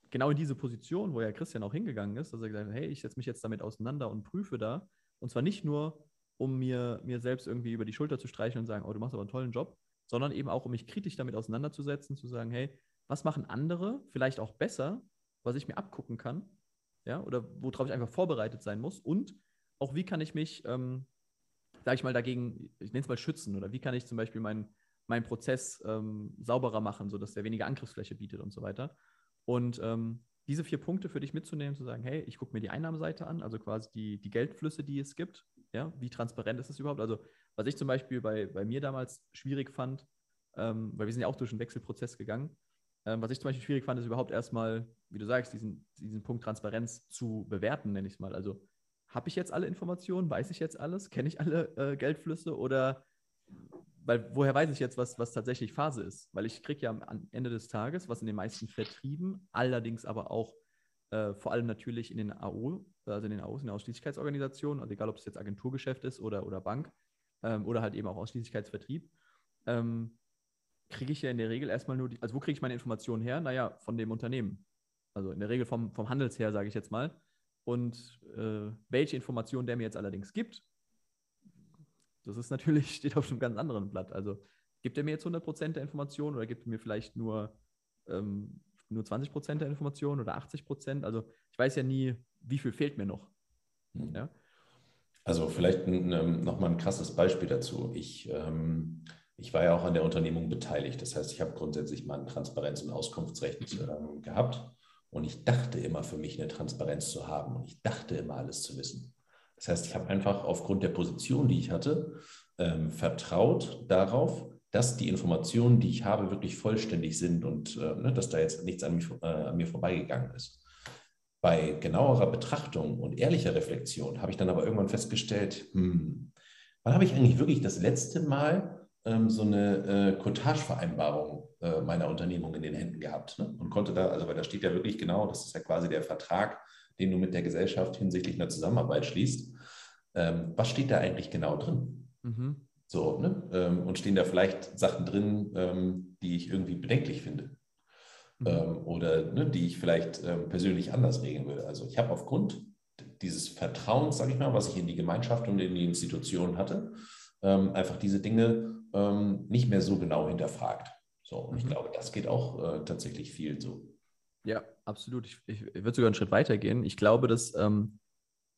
genau in diese Position, wo ja Christian auch hingegangen ist, dass er gesagt hat, hey, ich setze mich jetzt damit auseinander und prüfe da, und zwar nicht nur, um mir, mir selbst irgendwie über die Schulter zu streichen und sagen, oh, du machst aber einen tollen Job, sondern eben auch, um mich kritisch damit auseinanderzusetzen, zu sagen, hey, was machen andere vielleicht auch besser, was ich mir abgucken kann, ja, oder worauf ich einfach vorbereitet sein muss und auch, wie kann ich mich, ähm, sage ich mal, dagegen, ich nenne es mal schützen oder wie kann ich zum Beispiel meinen meinen Prozess ähm, sauberer machen, sodass der weniger Angriffsfläche bietet und so weiter. Und ähm, diese vier Punkte für dich mitzunehmen, zu sagen, hey, ich gucke mir die Einnahmeseite an, also quasi die, die Geldflüsse, die es gibt. Ja, wie transparent ist das überhaupt? Also, was ich zum Beispiel bei, bei mir damals schwierig fand, ähm, weil wir sind ja auch durch einen Wechselprozess gegangen, ähm, was ich zum Beispiel schwierig fand, ist überhaupt erstmal, wie du sagst, diesen, diesen Punkt Transparenz zu bewerten, nenne ich es mal. Also, habe ich jetzt alle Informationen? Weiß ich jetzt alles? Kenne ich alle äh, Geldflüsse? Oder weil woher weiß ich jetzt, was, was tatsächlich Phase ist? Weil ich kriege ja am Ende des Tages, was in den meisten Vertrieben, allerdings aber auch äh, vor allem natürlich in den AO, also in den AOs, in den Ausschließlichkeitsorganisationen, also egal ob es jetzt Agenturgeschäft ist oder, oder Bank ähm, oder halt eben auch Ausschließlichkeitsvertrieb, ähm, kriege ich ja in der Regel erstmal nur, die, also wo kriege ich meine Informationen her? Naja, von dem Unternehmen. Also in der Regel vom, vom Handelsher, sage ich jetzt mal. Und äh, welche Informationen der mir jetzt allerdings gibt, das ist natürlich, steht auf einem ganz anderen Blatt. Also gibt er mir jetzt 100% der Informationen oder gibt er mir vielleicht nur, ähm, nur 20% der Informationen oder 80%? Also ich weiß ja nie, wie viel fehlt mir noch. Hm. Ja? Also vielleicht nochmal ein krasses Beispiel dazu. Ich, ähm, ich war ja auch an der Unternehmung beteiligt. Das heißt, ich habe grundsätzlich mal ein Transparenz- und Auskunftsrecht ähm, gehabt. Und ich dachte immer für mich eine Transparenz zu haben. Und ich dachte immer alles zu wissen. Das heißt, ich habe einfach aufgrund der Position, die ich hatte, ähm, vertraut darauf, dass die Informationen, die ich habe, wirklich vollständig sind und äh, ne, dass da jetzt nichts an, mich, äh, an mir vorbeigegangen ist. Bei genauerer Betrachtung und ehrlicher Reflexion habe ich dann aber irgendwann festgestellt, hm, wann habe ich eigentlich wirklich das letzte Mal ähm, so eine äh, Cottage-Vereinbarung äh, meiner Unternehmung in den Händen gehabt ne? und konnte da, also weil da steht ja wirklich genau, das ist ja quasi der Vertrag, den du mit der Gesellschaft hinsichtlich einer Zusammenarbeit schließt. Ähm, was steht da eigentlich genau drin? Mhm. So, ne? Ähm, und stehen da vielleicht Sachen drin, ähm, die ich irgendwie bedenklich finde. Mhm. Ähm, oder ne, die ich vielleicht ähm, persönlich anders regeln würde. Also ich habe aufgrund dieses Vertrauens, sage ich mal, was ich in die Gemeinschaft und in die Institution hatte, ähm, einfach diese Dinge nicht mehr so genau hinterfragt. So, und ich mhm. glaube, das geht auch äh, tatsächlich viel so. Ja, absolut. Ich, ich, ich würde sogar einen Schritt weiter gehen. Ich glaube, dass, ähm,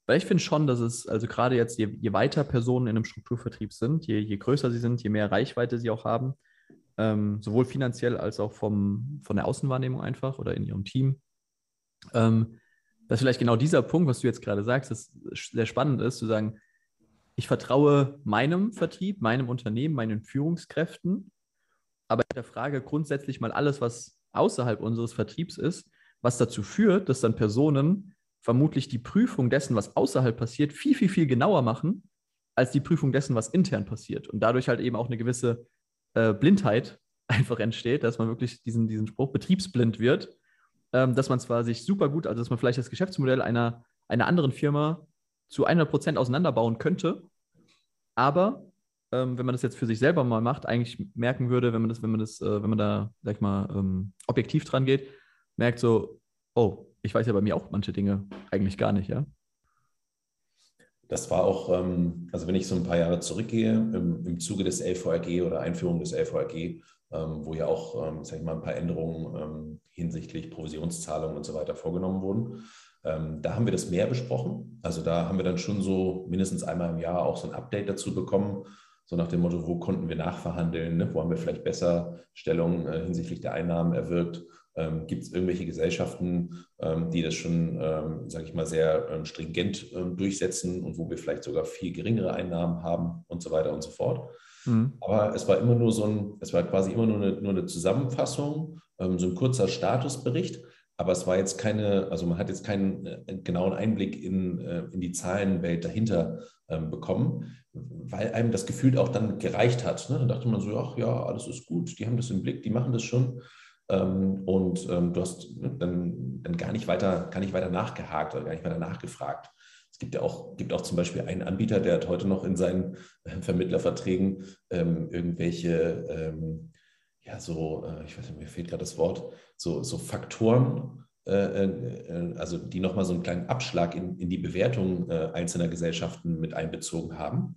weil ich finde schon, dass es, also gerade jetzt, je, je, weiter Personen in einem Strukturvertrieb sind, je, je größer sie sind, je mehr Reichweite sie auch haben, ähm, sowohl finanziell als auch vom, von der Außenwahrnehmung einfach oder in ihrem Team, ähm, dass vielleicht genau dieser Punkt, was du jetzt gerade sagst, das sehr spannend ist, zu sagen, ich vertraue meinem Vertrieb, meinem Unternehmen, meinen Führungskräften, aber in der Frage grundsätzlich mal alles, was außerhalb unseres Vertriebs ist, was dazu führt, dass dann Personen vermutlich die Prüfung dessen, was außerhalb passiert, viel, viel, viel genauer machen, als die Prüfung dessen, was intern passiert. Und dadurch halt eben auch eine gewisse äh, Blindheit einfach entsteht, dass man wirklich diesen, diesen Spruch betriebsblind wird, ähm, dass man zwar sich super gut, also dass man vielleicht das Geschäftsmodell einer, einer anderen Firma zu 100 Prozent auseinanderbauen könnte, aber ähm, wenn man das jetzt für sich selber mal macht, eigentlich merken würde, wenn man das, wenn man das, äh, wenn man da, sag ich mal, ähm, objektiv dran geht, merkt so, oh, ich weiß ja bei mir auch manche Dinge eigentlich gar nicht, ja. Das war auch, ähm, also wenn ich so ein paar Jahre zurückgehe, im, im Zuge des LVRG oder Einführung des LVRG, ähm, wo ja auch, ähm, sag ich mal, ein paar Änderungen ähm, hinsichtlich Provisionszahlungen und so weiter vorgenommen wurden. Ähm, da haben wir das mehr besprochen. Also da haben wir dann schon so mindestens einmal im Jahr auch so ein Update dazu bekommen, so nach dem Motto, wo konnten wir nachverhandeln, ne? wo haben wir vielleicht besser Stellung äh, hinsichtlich der Einnahmen erwirkt. Ähm, Gibt es irgendwelche Gesellschaften, ähm, die das schon, ähm, sage ich mal, sehr ähm, stringent ähm, durchsetzen und wo wir vielleicht sogar viel geringere Einnahmen haben und so weiter und so fort. Mhm. Aber es war immer nur so ein, es war quasi immer nur eine, nur eine Zusammenfassung, ähm, so ein kurzer Statusbericht. Aber es war jetzt keine, also man hat jetzt keinen äh, genauen Einblick in, äh, in die Zahlenwelt dahinter bekommen weil einem das Gefühl auch dann gereicht hat. Ne? Dann dachte man so, ach ja, alles ist gut, die haben das im Blick, die machen das schon. Ähm, und ähm, du hast ne, dann, dann gar, nicht weiter, gar nicht weiter nachgehakt oder gar nicht weiter nachgefragt. Es gibt ja auch, gibt auch zum Beispiel einen Anbieter, der hat heute noch in seinen äh, Vermittlerverträgen ähm, irgendwelche, ähm, ja, so, äh, ich weiß nicht, mir fehlt gerade das Wort, so, so Faktoren äh, äh, also die nochmal so einen kleinen Abschlag in, in die Bewertung äh, einzelner Gesellschaften mit einbezogen haben,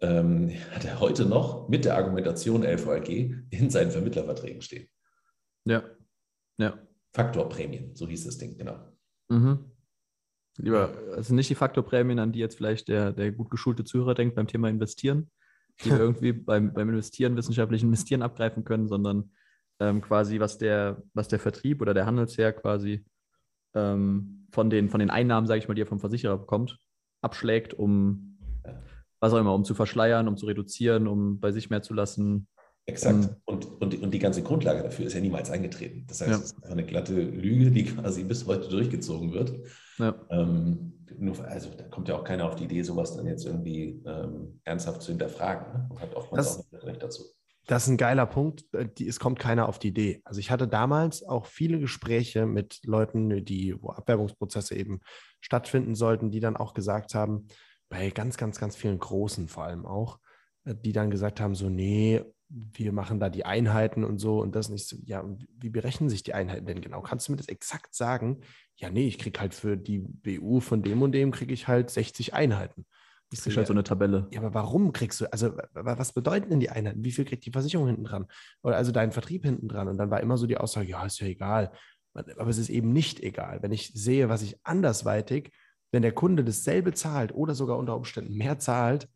ähm, hat er heute noch mit der Argumentation LVRG in seinen Vermittlerverträgen stehen. Ja, ja. Faktorprämien, so hieß das Ding, genau. Mhm. Lieber, also nicht die Faktorprämien, an die jetzt vielleicht der, der gut geschulte Zuhörer denkt beim Thema Investieren, die wir irgendwie beim, beim Investieren, wissenschaftlichen Investieren abgreifen können, sondern ähm, quasi, was der, was der Vertrieb oder der Handelsherr quasi ähm, von, den, von den Einnahmen, sage ich mal, die er vom Versicherer bekommt, abschlägt, um was auch immer, um zu verschleiern, um zu reduzieren, um bei sich mehr zu lassen. Exakt. Um, und, und, und die ganze Grundlage dafür ist ja niemals eingetreten. Das heißt, ja. es ist eine glatte Lüge, die quasi bis heute durchgezogen wird. Ja. Ähm, nur, also da kommt ja auch keiner auf die Idee, sowas dann jetzt irgendwie ähm, ernsthaft zu hinterfragen. Ne? Und hat oftmals das, auch Recht dazu. Das ist ein geiler Punkt. Äh, es kommt keiner auf die Idee. Also ich hatte damals auch viele Gespräche mit Leuten, die, wo Abwerbungsprozesse eben stattfinden sollten, die dann auch gesagt haben, bei ganz, ganz, ganz vielen Großen vor allem auch, äh, die dann gesagt haben, so, nee, wir machen da die Einheiten und so und das nicht so, ja, wie berechnen sich die Einheiten denn genau? Kannst du mir das exakt sagen? Ja, nee, ich kriege halt für die BU von dem und dem, kriege ich halt 60 Einheiten. Ich kriegst halt so eine Tabelle. Ja, aber warum kriegst du, also was bedeuten denn die Einheiten? Wie viel kriegt die Versicherung hinten dran? Oder also dein Vertrieb hinten dran? Und dann war immer so die Aussage, ja, ist ja egal. Aber es ist eben nicht egal. Wenn ich sehe, was ich andersweitig, wenn der Kunde dasselbe zahlt oder sogar unter Umständen mehr zahlt,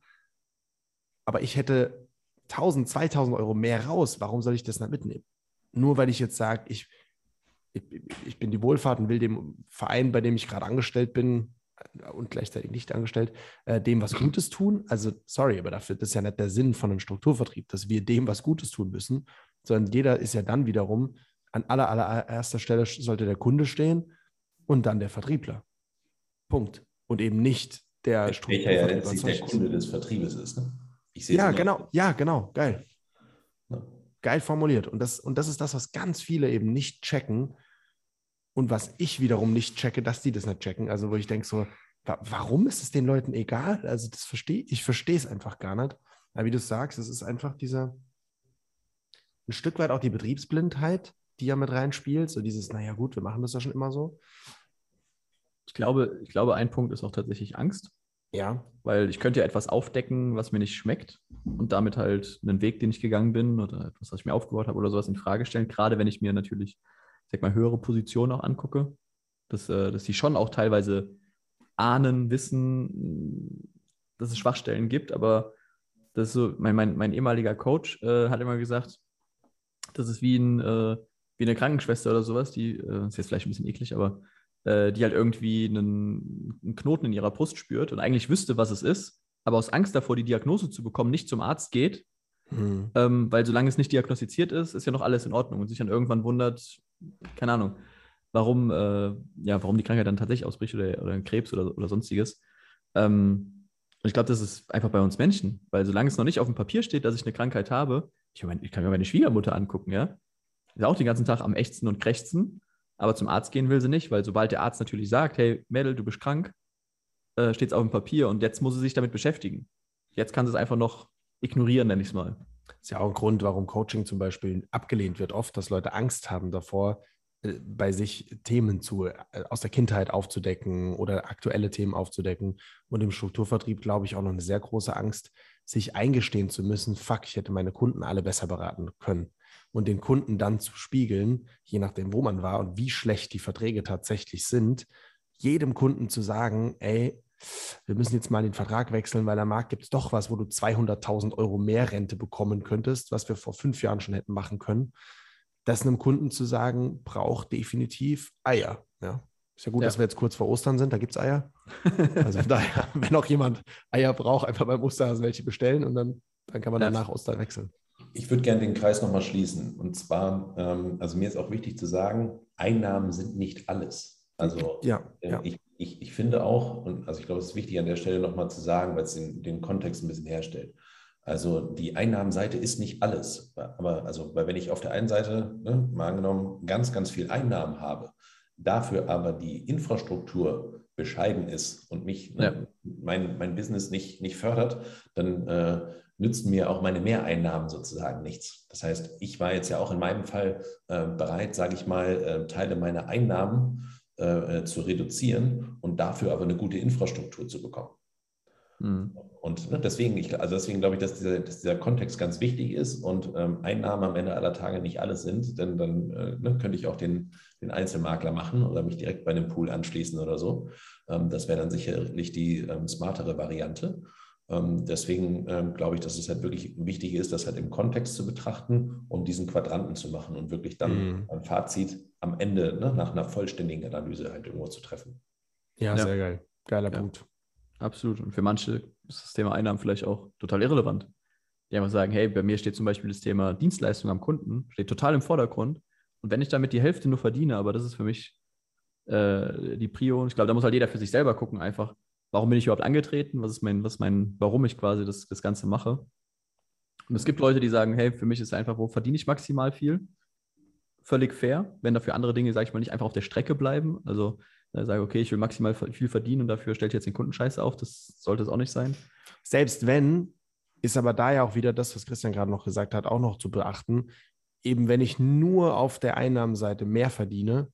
aber ich hätte 1000, 2000 Euro mehr raus, warum soll ich das nicht mitnehmen? Nur weil ich jetzt sage, ich, ich, ich bin die Wohlfahrt und will dem Verein, bei dem ich gerade angestellt bin, und gleichzeitig nicht angestellt, äh, dem was Gutes tun. Also, sorry, aber dafür, das ist ja nicht der Sinn von einem Strukturvertrieb, dass wir dem was Gutes tun müssen, sondern jeder ist ja dann wiederum, an aller, allererster Stelle sollte der Kunde stehen und dann der Vertriebler. Punkt. Und eben nicht der Strukturvertrieb. Ja letztlich der Kunde des Vertriebes ist. Ne? Ja, genau, ja, genau, geil. Ja. Geil formuliert. Und das, und das ist das, was ganz viele eben nicht checken, und was ich wiederum nicht checke, dass die das nicht checken. Also wo ich denke so, warum ist es den Leuten egal? Also das verstehe ich verstehe es einfach gar nicht. Aber wie du sagst, es ist einfach dieser, ein Stück weit auch die Betriebsblindheit, die ja mit reinspielt. So dieses, naja gut, wir machen das ja schon immer so. Ich glaube, ich glaube, ein Punkt ist auch tatsächlich Angst. Ja. Weil ich könnte ja etwas aufdecken, was mir nicht schmeckt und damit halt einen Weg, den ich gegangen bin oder etwas, was ich mir aufgebaut habe oder sowas in Frage stellen. Gerade wenn ich mir natürlich, sag mal, höhere Positionen auch angucke, dass, äh, dass die schon auch teilweise ahnen, wissen, dass es Schwachstellen gibt, aber das ist so, mein, mein, mein ehemaliger Coach äh, hat immer gesagt, das ist wie, ein, äh, wie eine Krankenschwester oder sowas, die, äh, ist jetzt vielleicht ein bisschen eklig, aber äh, die halt irgendwie einen, einen, Knoten in ihrer Brust spürt und eigentlich wüsste, was es ist, aber aus Angst davor, die Diagnose zu bekommen, nicht zum Arzt geht, mhm. ähm, weil solange es nicht diagnostiziert ist, ist ja noch alles in Ordnung und sich dann irgendwann wundert, keine Ahnung, warum, äh, ja, warum die Krankheit dann tatsächlich ausbricht oder, oder ein Krebs oder, oder sonstiges. Ähm, und ich glaube, das ist einfach bei uns Menschen, weil solange es noch nicht auf dem Papier steht, dass ich eine Krankheit habe, ich, mein, ich kann mir meine Schwiegermutter angucken, ja. Ist auch den ganzen Tag am Ächzen und Krächzen, aber zum Arzt gehen will sie nicht, weil sobald der Arzt natürlich sagt, hey, Mädel, du bist krank, äh, steht es auf dem Papier und jetzt muss sie sich damit beschäftigen. Jetzt kann sie es einfach noch ignorieren, nenne ich es mal. Das ist ja auch ein Grund, warum Coaching zum Beispiel abgelehnt wird, oft, dass Leute Angst haben davor, äh, bei sich Themen zu, äh, aus der Kindheit aufzudecken oder aktuelle Themen aufzudecken. Und im Strukturvertrieb, glaube ich, auch noch eine sehr große Angst, sich eingestehen zu müssen, fuck, ich hätte meine Kunden alle besser beraten können. Und den Kunden dann zu spiegeln, je nachdem, wo man war und wie schlecht die Verträge tatsächlich sind, jedem Kunden zu sagen, ey, wir müssen jetzt mal den Vertrag wechseln, weil am Markt gibt es doch was, wo du 200.000 Euro mehr Rente bekommen könntest, was wir vor fünf Jahren schon hätten machen können. Das einem Kunden zu sagen, braucht definitiv Eier. Ja. Ist ja gut, ja. dass wir jetzt kurz vor Ostern sind, da gibt es Eier. Also von daher, wenn auch jemand Eier braucht, einfach beim Osterhasen welche bestellen und dann, dann kann man ja. danach Ostern wechseln. Ich würde gerne den Kreis nochmal schließen. Und zwar, ähm, also mir ist auch wichtig zu sagen, Einnahmen sind nicht alles. Also ja, äh, ja. Ich, ich, ich finde auch, und also ich glaube, es ist wichtig an der Stelle nochmal zu sagen, weil es den, den Kontext ein bisschen herstellt. Also die Einnahmenseite ist nicht alles. Aber also, weil wenn ich auf der einen Seite, ne, mal angenommen, ganz, ganz viel Einnahmen habe, dafür aber die Infrastruktur bescheiden ist und mich, ne, ja. ne, mein, mein Business nicht, nicht fördert, dann äh, nützen mir auch meine Mehreinnahmen sozusagen nichts. Das heißt, ich war jetzt ja auch in meinem Fall äh, bereit, sage ich mal, äh, Teile meiner Einnahmen äh, äh, zu reduzieren und dafür aber eine gute Infrastruktur zu bekommen. Mhm. Und ne, deswegen, ich, also deswegen glaube ich, dass dieser, dass dieser, Kontext ganz wichtig ist und ähm, Einnahmen am Ende aller Tage nicht alles sind, denn dann äh, ne, könnte ich auch den, den Einzelmakler machen oder mich direkt bei einem Pool anschließen oder so. Ähm, das wäre dann sicherlich die ähm, smartere Variante. Ähm, deswegen ähm, glaube ich, dass es halt wirklich wichtig ist, das halt im Kontext zu betrachten und diesen Quadranten zu machen und wirklich dann mhm. ein Fazit am Ende ne, nach einer vollständigen Analyse halt irgendwo zu treffen. Ja, ja. sehr geil. Geiler ja. Punkt. Absolut. Und für manche ist das Thema Einnahmen vielleicht auch total irrelevant. Die einfach sagen, hey, bei mir steht zum Beispiel das Thema Dienstleistung am Kunden, steht total im Vordergrund. Und wenn ich damit die Hälfte nur verdiene, aber das ist für mich äh, die Prio, und ich glaube, da muss halt jeder für sich selber gucken, einfach, warum bin ich überhaupt angetreten, was ist mein, was mein, warum ich quasi das, das Ganze mache. Und es gibt Leute, die sagen, hey, für mich ist einfach, wo verdiene ich maximal viel? Völlig fair, wenn dafür andere Dinge, sage ich mal, nicht einfach auf der Strecke bleiben. Also äh, sage, okay, ich will maximal viel verdienen und dafür stelle ich jetzt den Kunden scheiße auf. Das sollte es auch nicht sein. Selbst wenn, ist aber da ja auch wieder das, was Christian gerade noch gesagt hat, auch noch zu beachten. Eben wenn ich nur auf der Einnahmenseite mehr verdiene,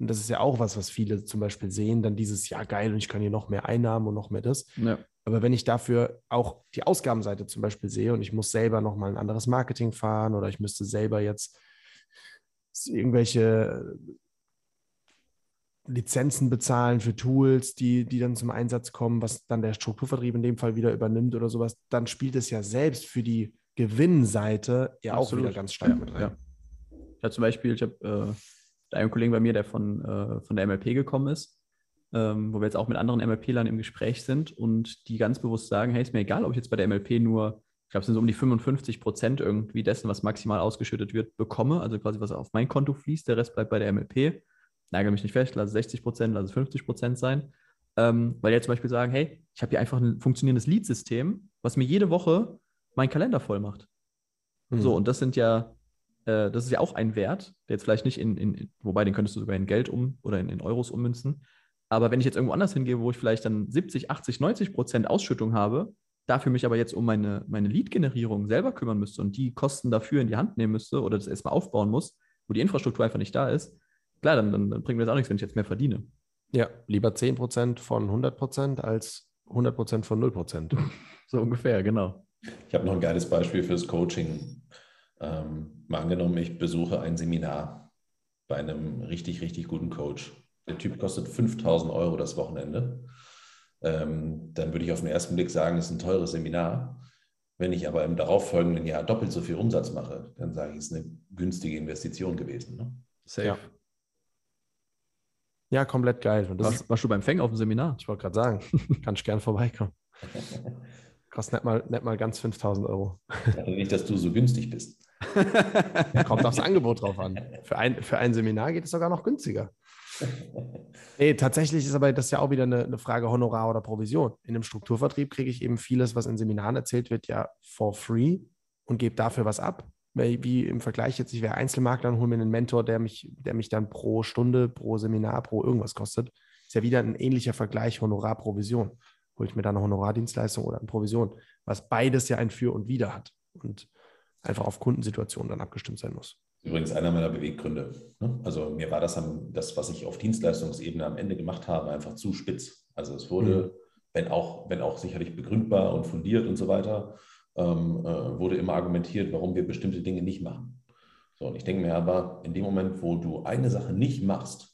und das ist ja auch was, was viele zum Beispiel sehen, dann dieses, ja geil, und ich kann hier noch mehr Einnahmen und noch mehr das. Ja. Aber wenn ich dafür auch die Ausgabenseite zum Beispiel sehe und ich muss selber nochmal ein anderes Marketing fahren oder ich müsste selber jetzt irgendwelche Lizenzen bezahlen für Tools, die, die dann zum Einsatz kommen, was dann der Strukturvertrieb in dem Fall wieder übernimmt oder sowas, dann spielt es ja selbst für die Gewinnseite ja Absolut. auch wieder ganz stark ja, mit rein. Ja. Habe zum Beispiel, ich habe äh, einen Kollegen bei mir, der von, äh, von der MLP gekommen ist, ähm, wo wir jetzt auch mit anderen MLP-Lern im Gespräch sind und die ganz bewusst sagen, hey, ist mir egal, ob ich jetzt bei der MLP nur, ich glaube, es sind so um die 55 Prozent irgendwie dessen, was maximal ausgeschüttet wird, bekomme, also quasi was auf mein Konto fließt, der Rest bleibt bei der MLP nagel mich nicht fest, lass es 60 Prozent, lass es 50 Prozent sein. Ähm, weil die zum Beispiel sagen, hey, ich habe hier einfach ein funktionierendes Lead-System, was mir jede Woche meinen Kalender voll macht. Mhm. So, und das sind ja, äh, das ist ja auch ein Wert, der jetzt vielleicht nicht in, in, wobei den könntest du sogar in Geld um oder in, in Euros ummünzen. Aber wenn ich jetzt irgendwo anders hingehe, wo ich vielleicht dann 70, 80, 90 Prozent Ausschüttung habe, dafür mich aber jetzt um meine, meine Lead-Generierung selber kümmern müsste und die Kosten dafür in die Hand nehmen müsste oder das erstmal aufbauen muss, wo die Infrastruktur einfach nicht da ist, klar, dann, dann, dann bringt mir das auch nichts, wenn ich jetzt mehr verdiene. Ja, lieber 10% von 100% als 100% von 0%. so ungefähr, genau. Ich habe noch ein geiles Beispiel fürs Coaching. Ähm, mal angenommen, ich besuche ein Seminar bei einem richtig, richtig guten Coach. Der Typ kostet 5000 Euro das Wochenende. Ähm, dann würde ich auf den ersten Blick sagen, es ist ein teures Seminar. Wenn ich aber im darauffolgenden Jahr doppelt so viel Umsatz mache, dann sage ich, es ist eine günstige Investition gewesen. Ne? Safe. Ja. ja. komplett geil. Und das warst, warst du beim Feng auf dem Seminar? Ich wollte gerade sagen, kannst gern vorbeikommen. Kostet nicht mal, nicht mal ganz 5000 Euro. Also nicht, dass du so günstig bist. Kommt aufs Angebot drauf an. Für ein, für ein Seminar geht es sogar noch günstiger. Nee, tatsächlich ist aber das ja auch wieder eine, eine, Frage Honorar oder Provision. In einem Strukturvertrieb kriege ich eben vieles, was in Seminaren erzählt wird, ja for free und gebe dafür was ab. Wie im Vergleich jetzt, ich wäre Einzelmakler und hole mir einen Mentor, der mich, der mich dann pro Stunde, pro Seminar, pro irgendwas kostet. Ist ja wieder ein ähnlicher Vergleich Honorar-Provision. Hole ich mir dann eine Honorardienstleistung oder eine Provision, was beides ja ein Für und Wider hat und einfach auf Kundensituationen dann abgestimmt sein muss. Übrigens einer meiner Beweggründe. Ne? Also mir war das, das, was ich auf Dienstleistungsebene am Ende gemacht habe, einfach zu spitz. Also es wurde, mhm. wenn, auch, wenn auch sicherlich begründbar und fundiert und so weiter, ähm, äh, wurde immer argumentiert, warum wir bestimmte Dinge nicht machen. So, und ich denke mir aber, in dem Moment, wo du eine Sache nicht machst,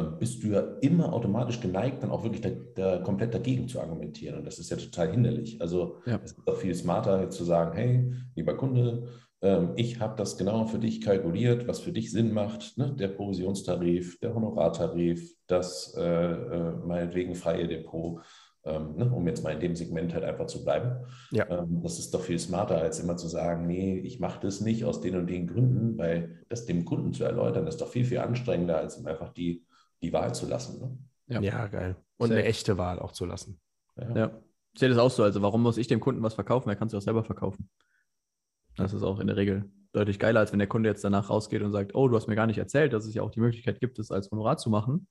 bist du ja immer automatisch geneigt, dann auch wirklich da, da komplett dagegen zu argumentieren. Und das ist ja total hinderlich. Also ja. es ist auch viel smarter, jetzt zu sagen, hey, lieber Kunde, ähm, ich habe das genau für dich kalkuliert, was für dich Sinn macht, ne? der Provisionstarif, der Honorartarif, das äh, äh, meinetwegen freie Depot, ähm, ne? um jetzt mal in dem Segment halt einfach zu bleiben. Ja. Ähm, das ist doch viel smarter, als immer zu sagen, nee, ich mache das nicht aus den und den Gründen, weil das dem Kunden zu erläutern, ist doch viel, viel anstrengender, als ihm einfach die, die Wahl zu lassen. Ne? Ja. ja. geil. Und Sehr. eine echte Wahl auch zu lassen. Ja. ja. Ich sehe das auch so. Also, warum muss ich dem Kunden was verkaufen? Er kann es auch selber verkaufen. Das ist auch in der Regel deutlich geiler, als wenn der Kunde jetzt danach rausgeht und sagt, oh, du hast mir gar nicht erzählt, dass es ja auch die Möglichkeit gibt, es als Honorar zu machen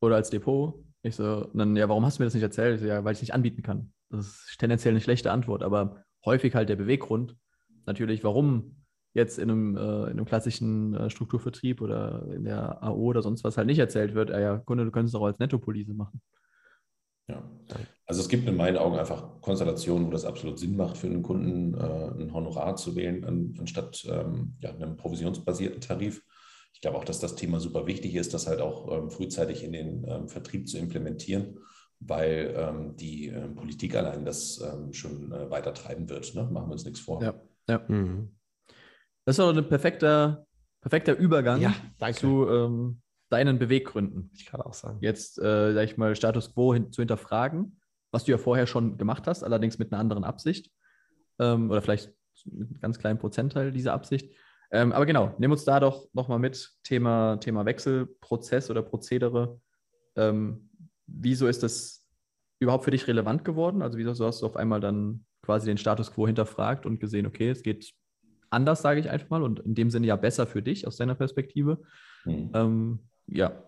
oder als Depot. Ich so, dann, ja, warum hast du mir das nicht erzählt? So, ja, weil ich es nicht anbieten kann. Das ist tendenziell eine schlechte Antwort, aber häufig halt der Beweggrund. Natürlich, warum jetzt in einem, äh, in einem klassischen äh, Strukturvertrieb oder in der AO oder sonst was halt nicht erzählt wird, ja, Kunde, du könntest es auch als Nettopolise machen. Ja. Also es gibt in meinen Augen einfach Konstellationen, wo das absolut Sinn macht für einen Kunden, äh, ein Honorar zu wählen, an, anstatt ähm, ja, einem provisionsbasierten Tarif. Ich glaube auch, dass das Thema super wichtig ist, das halt auch ähm, frühzeitig in den ähm, Vertrieb zu implementieren, weil ähm, die ähm, Politik allein das ähm, schon äh, weiter treiben wird. Ne? Machen wir uns nichts vor. Ja, ja. Mhm. Das ist auch ein perfekter, perfekter Übergang ja, zu deinen Beweggründen. Ich kann auch sagen. Jetzt, äh, sag ich mal, Status quo hin, zu hinterfragen, was du ja vorher schon gemacht hast, allerdings mit einer anderen Absicht. Ähm, oder vielleicht mit einem ganz kleinen Prozentteil dieser Absicht. Ähm, aber genau, nimm uns da doch nochmal mit, Thema, Thema Wechselprozess oder Prozedere. Ähm, wieso ist das überhaupt für dich relevant geworden? Also wieso hast du auf einmal dann quasi den Status quo hinterfragt und gesehen, okay, es geht anders, sage ich einfach mal, und in dem Sinne ja besser für dich aus deiner Perspektive. Mhm. Ähm, ja.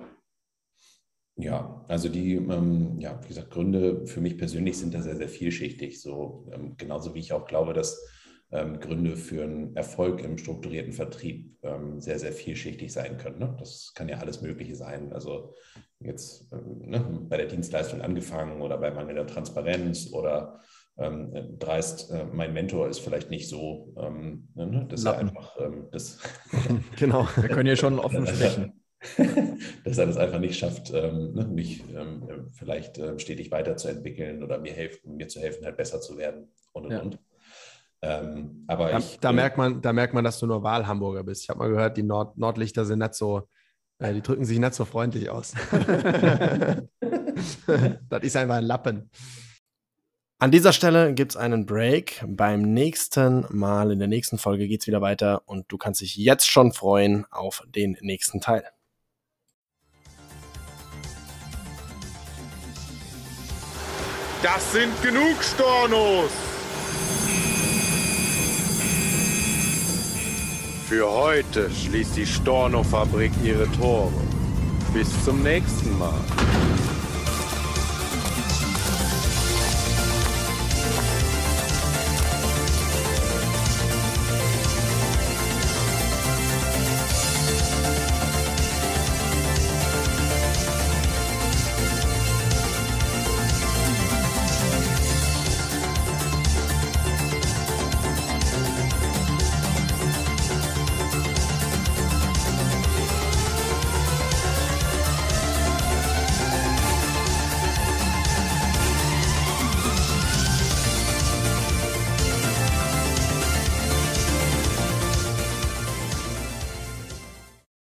Ja, also die, ähm, ja, wie gesagt, Gründe für mich persönlich sind da sehr, sehr vielschichtig. So ähm, genauso wie ich auch glaube, dass ähm, Gründe für einen Erfolg im strukturierten Vertrieb ähm, sehr, sehr vielschichtig sein können. Ne? Das kann ja alles Mögliche sein. Also jetzt ähm, ne, bei der Dienstleistung angefangen oder bei mangelnder Transparenz oder ähm, dreist, äh, mein Mentor ist vielleicht nicht so, ähm, ne, das ist ja einfach ähm, das. genau, wir können ja schon offen sprechen. dass er das einfach nicht schafft, ähm, ne, mich ähm, vielleicht äh, stetig weiterzuentwickeln oder mir, helfen, mir zu helfen, halt besser zu werden und und ja. und. Ähm, aber da, ich, da, äh, merkt man, da merkt man, dass du nur Wahlhamburger bist. Ich habe mal gehört, die Nord Nordlichter sind nicht so, äh, die drücken sich nicht so freundlich aus. das ist einfach ein Lappen. An dieser Stelle gibt es einen Break. Beim nächsten Mal, in der nächsten Folge geht es wieder weiter und du kannst dich jetzt schon freuen auf den nächsten Teil. Das sind genug Stornos! Für heute schließt die Storno-Fabrik ihre Tore. Bis zum nächsten Mal.